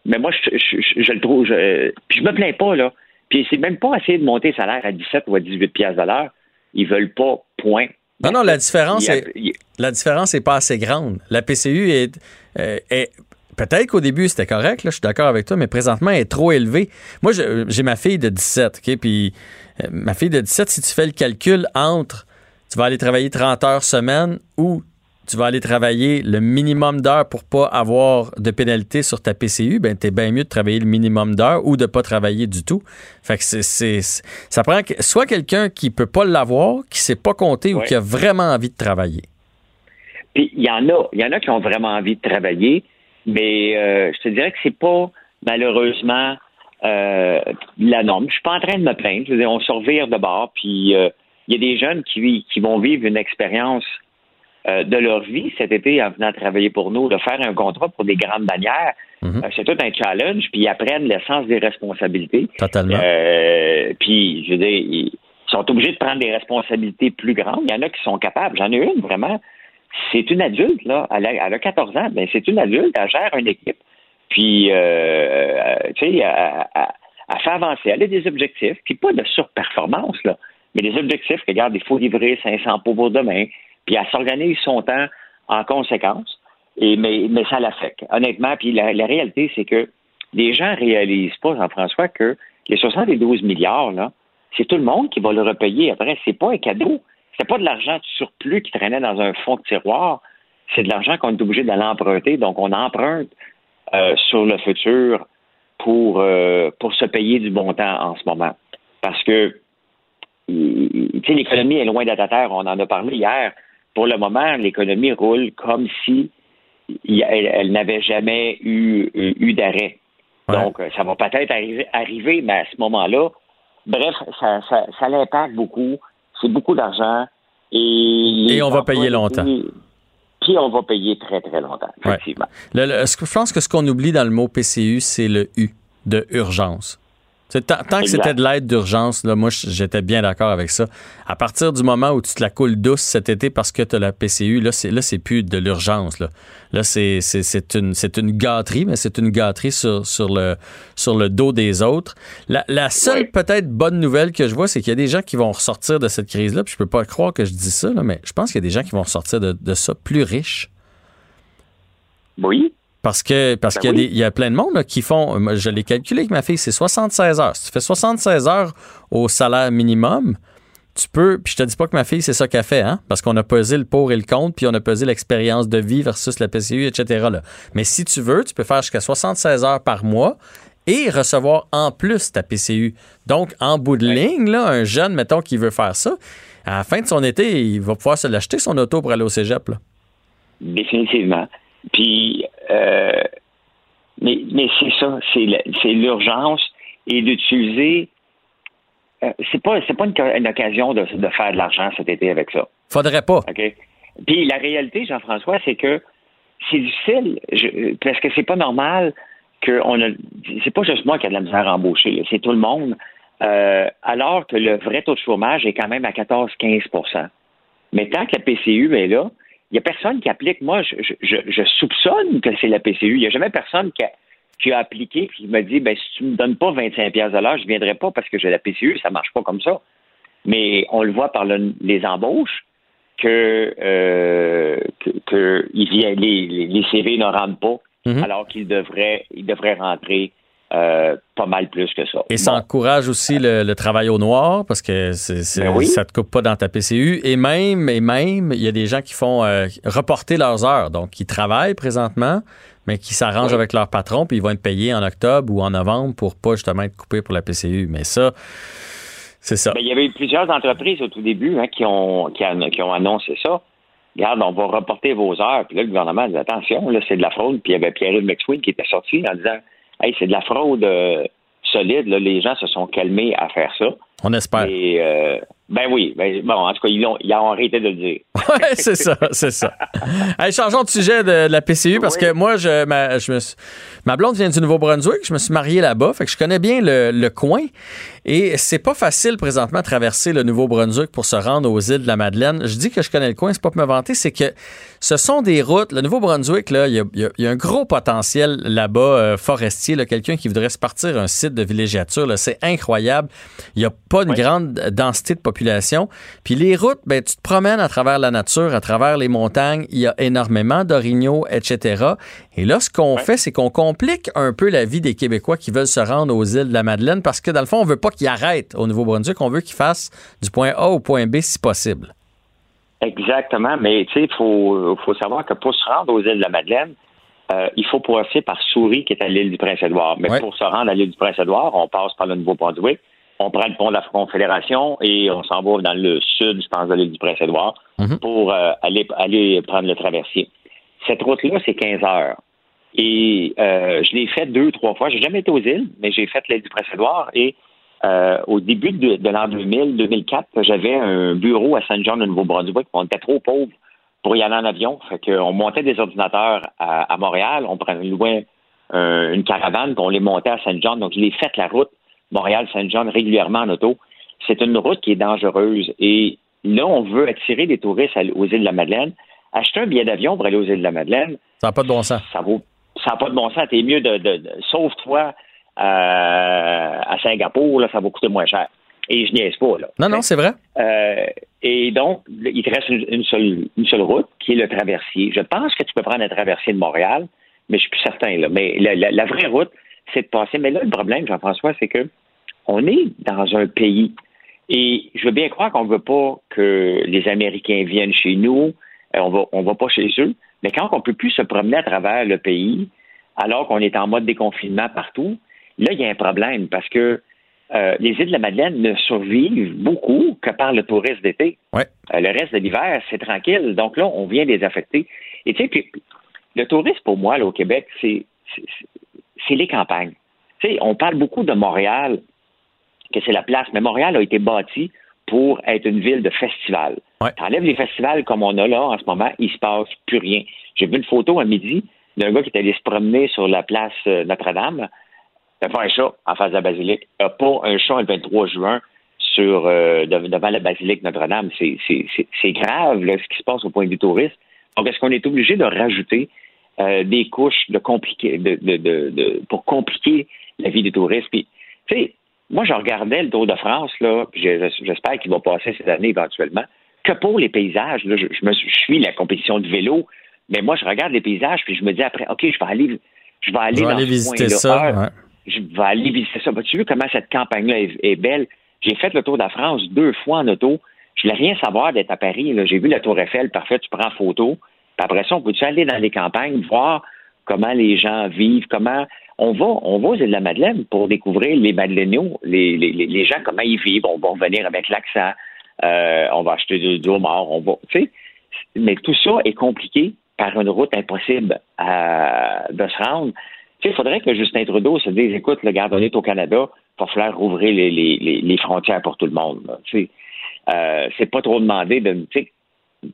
mais moi, je, je- je- je le trouve. Je, puis je me plains pas, là. Puis c'est même pas essayer de monter le salaire à 17 ou à 18 piastres de l'heure. Ils veulent pas, point. Non, non, la différence a- est, la différence est pas assez grande. La PCU est, euh, est- peut-être qu'au début c'était correct, là, je suis d'accord avec toi, mais présentement elle est trop élevée. Moi, j'ai ma fille de 17, ok, puis euh, ma fille de 17, si tu fais le calcul entre, tu vas aller travailler 30 heures semaine ou tu vas aller travailler le minimum d'heures pour pas avoir de pénalité sur ta PCU, ben t'es bien mieux de travailler le minimum d'heures ou de pas travailler du tout. Fait que c'est, ça prend que- soit quelqu'un qui peut pas l'avoir, qui sait pas compter ou qui a vraiment envie de travailler. Puis il y en a, il y en a qui ont vraiment envie de travailler, mais euh, je te dirais que c'est pas malheureusement euh, la norme. Je suis pas en train de me plaindre. Je veux dire, on se revire de bord, puis euh, il y a des jeunes qui, qui vont vivre une expérience euh, de leur vie cet été en venant travailler pour nous, de faire un contrat pour des grandes bannières. Mhm. Euh, c'est tout un challenge, puis ils apprennent le sens des responsabilités. Totalement. Euh, puis, je veux dire, ils sont obligés de prendre des responsabilités plus grandes. Il y en a qui sont capables. J'en ai une, vraiment. C'est une adulte, là. Elle a, elle a 14 ans. mais c'est une adulte. Elle gère une équipe. Puis, euh, tu sais, elle, elle- elle fait avancer. Elle a des objectifs. Puis, pas de surperformance, là. Mais des objectifs regarde, il faut livrer 500 pots pour demain. Puis, elle s'organise son temps en conséquence. Et, mais, ça l'affecte, honnêtement. Puis, la, réalité, c'est que les gens réalisent pas, Jean-François, que les 72 milliards, là, c'est tout le monde qui va le repayer après. C'est pas un cadeau. C'est pas de l'argent de surplus qui traînait dans un fond de tiroir. C'est de l'argent qu'on est obligé d'aller emprunter. Donc, on emprunte euh, sur le futur pour, euh, pour se payer du bon temps en ce moment. Parce que, l'économie est loin d'être à terre. On en a parlé hier. Pour le moment, l'économie roule comme si elle, elle n'avait jamais eu, eu, eu d'arrêt. Donc, euh, ça va peut-être arriver, arriver, mais à ce moment-là, bref, ça, ça, ça l'impacte beaucoup. C'est beaucoup d'argent. Et, Et on va payer longtemps. puis on va payer très, très longtemps, Ouais. effectivement. Le- le- je pense que ce qu'on oublie dans le mot PCU, c'est le U de urgence. Tant, tant que c'était de l'aide d'urgence, là, moi, j'étais bien d'accord avec ça. À partir du moment où tu te la coules douce cet été parce que tu as la PCU, là, c'est, là, c'est plus de l'urgence. Là, là c'est, c'est, c'est, une, c'est une gâterie, mais c'est une gâterie sur, sur, le, sur le dos des autres. La, la seule peut-être bonne nouvelle que je vois, c'est qu'il y a des gens qui vont ressortir de cette crise-là. Puis je peux pas croire que je dis ça, là, mais je pense qu'il y a des gens qui vont ressortir de, de ça plus riches. Oui. Parce que parce Ben qu'il y, a oui. des- il y a plein de monde là, qui font. moi, Je l'ai calculé avec ma fille, c'est 76 heures. Si tu fais 76 heures au salaire minimum, tu peux. Puis je te dis pas que ma fille, c'est ça qu'elle fait, hein? Parce qu'on a pesé le pour et le contre, puis on a pesé l'expérience de vie versus la PCU, etc. Là. Mais si tu veux, tu peux faire jusqu'à 76 heures par mois et recevoir en plus ta PCU. Donc, en bout de ligne, là, un jeune, mettons, qui veut faire ça, à la fin de son été, il va pouvoir se l'acheter son auto pour aller au cégep. Là. Définitivement. Puis, euh, mais, mais c'est ça, c'est l'urgence et d'utiliser. euh, c'est pas c'est pas une, une occasion de, de faire de l'argent cet été avec ça. Faudrait pas. OK? Puis la réalité, Jean-François, c'est que c'est difficile je- parce que c'est pas normal que on a. C'est pas juste moi qui a de la misère à embaucher, c'est tout le monde. Euh, alors que le vrai taux de chômage est quand même à 14-15% Mais tant que la PCU est là, il n'y a personne qui applique. Moi, je, je- je- je soupçonne que c'est la PCU. Il n'y a jamais personne qui a, qui a appliqué et qui me dit ben, si tu ne me donnes pas 25 pièces de l'heure, je ne viendrai pas parce que j'ai la PCU. Ça ne marche pas comme ça. Mais on le voit par le- les embauches que, euh, que, que il vient- les, les- les CV ne rentrent pas Mhm. alors qu'ils devraient, ils devraient rentrer euh, pas mal plus que ça. Et ça encourage aussi le, le travail au noir parce que c'est, Ben oui. ça te coupe pas dans ta PCU. Et même, et même, il y a des gens qui font euh, reporter leurs heures. Donc, qui travaillent présentement, mais qui s'arrangent avec leur patron, puis ils vont être payés en octobre ou en novembre pour pas justement être coupés pour la PCU. Mais ça, c'est ça. Ben, il y avait eu plusieurs entreprises au tout début hein, qui, ont, qui, an- qui ont annoncé ça. Regarde, on va reporter vos heures. Puis là, le gouvernement dit attention, là, c'est de la fraude. Puis il y avait Pierre-Yves McSween qui était sorti en disant Hey, c'est de la fraude euh, solide. Là, les gens se sont calmés à faire ça. On espère. Et, euh, ben oui. Ben, bon, en tout cas, ils ont, ils ont arrêté de le dire. Ouais, c'est ça, c'est ça. Hey, changeons de sujet de, de la PCU parce que moi, je, ma, je me suis- ma blonde vient du Nouveau-Brunswick, je me suis marié là-bas, fait que je connais bien le, le coin. Et c'est pas facile présentement de traverser le Nouveau-Brunswick pour se rendre aux îles de la Madeleine. Je dis que je connais le coin, c'est pas pour me vanter, c'est que ce sont des routes. Le Nouveau-Brunswick, là, il y a, y y un gros potentiel là-bas euh, forestier. là, Quelqu'un qui voudrait se partir un site de villégiature, c'est incroyable. Il n'y a pas une grande densité de population. Puis les routes, ben, tu te promènes à travers la nature, à travers les montagnes. Il y a énormément d'orignaux, etc. Et là, ce qu'on fait, c'est qu'on complique un peu la vie des Québécois qui veulent se rendre aux îles de la Madeleine parce que, dans le fond, on veut pas qu'ils arrêtent au Nouveau-Brunswick. On veut qu'ils fassent du point A au point B si possible. Exactement, mais tu sais, il faut, faut savoir que pour se rendre aux îles de la Madeleine, euh, il faut passer par Souris, qui est à l'île du Prince-Édouard. Mais pour se rendre à l'île du Prince-Édouard, on passe par le Nouveau-Brunswick, on prend le pont de la Confédération et on s'en va dans le sud, je pense, de l'île du Prince-Édouard Mhm. pour euh, aller, aller prendre le traversier. Cette route-là, c'est 15 heures. Et euh, je l'ai fait deux, trois fois. J'ai jamais été aux îles, mais j'ai fait l'île du Prince-Édouard et euh, au début de, de l'an 2000, 2004, j'avais un bureau à Saint John, au Nouveau-Brunswick. On était trop pauvres pour y aller en avion. Fait qu'on montait des ordinateurs à, à Montréal, on prenait loin euh, une caravane, puis on les montait à Saint John. Donc, je l'ai fait la route Montréal-Saint John régulièrement en auto. C'est une route qui est dangereuse. Et là, on veut attirer des touristes aux îles de la Madeleine. Acheter un billet d'avion pour aller aux îles de la Madeleine, Ça n'a pas de bon sens. ça vaut ça n'a pas de bon sens. T'es mieux de, de, de- sauve-toi euh, à Singapour, là, ça va coûter moins cher. Et je niaise pas, là. Non, non, c'est vrai. Euh, et donc, il te reste une, une seule, une seule route, qui est le traversier. Je pense que tu peux prendre un traversier de Montréal, mais je suis plus certain. Là. Mais la, la- la vraie route, c'est de passer. Mais là, le problème, Jean-François, c'est que on est dans un pays. Et je veux bien croire qu'on ne veut pas que les Américains viennent chez nous. euh, on va, on va pas chez eux. Mais quand on ne peut plus se promener à travers le pays, alors qu'on est en mode déconfinement partout, là, il y a un problème parce que euh, les îles de la Madeleine ne survivent beaucoup que par le tourisme d'été. Ouais. Euh, le reste de l'hiver, c'est tranquille. Donc là, on vient les affecter. Et tu sais, puis, le tourisme, pour moi, là, au Québec, c'est c'est- les campagnes. On parle beaucoup de Montréal, que c'est la place, mais Montréal a été bâti pour être une ville de festival. Ouais. T'enlèves les festivals comme on a là en ce moment, il se passe plus rien. J'ai vu une photo à midi d'un gars qui est allé se promener sur la place euh, Notre-Dame. Il a fait un chat en face de la basilique. Il n'y a pas un chat le 23 juin sur, euh, de- devant la basilique Notre-Dame. C'est- grave là, ce qui se passe au point de vue tourisme. Donc, est-ce qu'on est obligé de rajouter euh, des couches de compliquer, de, de, de, de- pour compliquer la vie des touristes? Puis, tu sais, moi, je regardais le Tour de France, là, j'espère qu'il va passer cette année éventuellement, que pour les paysages. Là, je, je me suis- je suis la compétition de vélo, mais moi, je regarde les paysages, puis je me dis après, OK, je vais aller, je vais aller, Je vais dans aller ce visiter ça. Ah, ouais. je vais aller visiter ça. Vas-tu vu comment cette campagne-là est, est belle? J'ai fait le Tour de France deux fois en auto. Je voulais rien savoir d'être à Paris. J'ai vu la Tour Eiffel, parfait, tu prends photo. Puis après ça, on peut-tu aller dans les campagnes, voir comment les gens vivent, comment on va, on va aux îles de la Madeleine pour découvrir les Madeleiniaux, les, les, les- gens, comment ils vivent. On va revenir avec l'accent. Euh, on va acheter du, du homard. On va, tu sais. Mais tout ça est compliqué par une route impossible à- de se rendre. Tu sais, il faudrait que Justin Trudeau se dise, écoute, le garde on est au Canada, il va falloir rouvrir les, les, les, frontières pour tout le monde. Tu sais, euh, c'est pas trop demandé de, tu sais,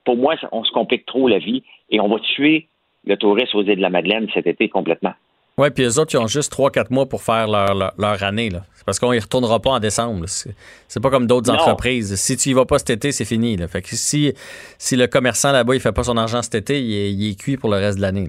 pour moi, on se complique trop la vie et on va tuer le tourisme aux îles de la Madeleine cet été complètement. Oui, puis les autres, ils ont juste 3-4 mois pour faire leur, leur, leur année. C'est parce qu'on y retournera pas en décembre. C'est pas comme d'autres entreprises. Si tu y vas pas cet été, c'est fini. Là. Fait que si, si le commerçant là-bas, il fait pas son argent cet été, il est, il est cuit pour le reste de l'année.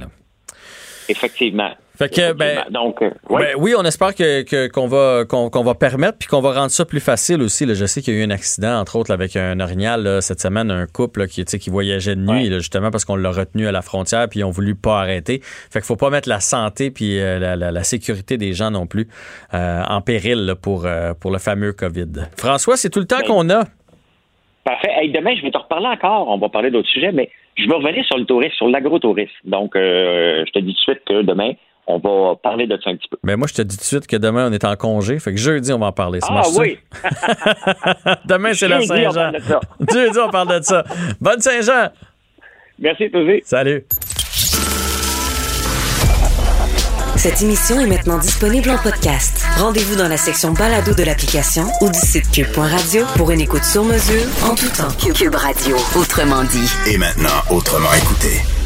Effectivement. Fait que, ben. Donc, euh, ouais. Ben oui, on espère que, que- qu'on va qu'on, qu'on va permettre puis qu'on va rendre ça plus facile aussi. là. Je sais qu'il y a eu un accident entre autres là, avec un orignal là, cette semaine, un couple là, qui qui voyageait de nuit justement parce qu'on l'a retenu à la frontière puis ils ont voulu pas arrêter. Fait qu'il faut pas mettre la santé puis euh, la, la- la sécurité des gens non plus euh, en péril pour pour le fameux Covid. François, c'est tout le temps Ben, qu'on a. Parfait. Hey, demain, je vais te reparler encore. On va parler d'autres sujets, mais je vais revenir sur le tourisme, sur l'agrotourisme. Donc, euh, je te dis tout de suite que demain, on va parler de ça un petit peu. Ben moi, je te dis tout de suite que demain, on est en congé. Fait que jeudi, on va en parler. Ça Ah oui! demain, c'est la Jeudi, on Saint-Jean. parle de ça. jeudi, on parle de ça. Bonne Saint-Jean! Merci, Tosé. Salut! Cette émission est maintenant disponible en podcast. Rendez-vous dans la section balado de l'application ou du site cube.radio pour une écoute sur mesure en tout temps. Cube Radio, autrement dit. Et maintenant, autrement écouté.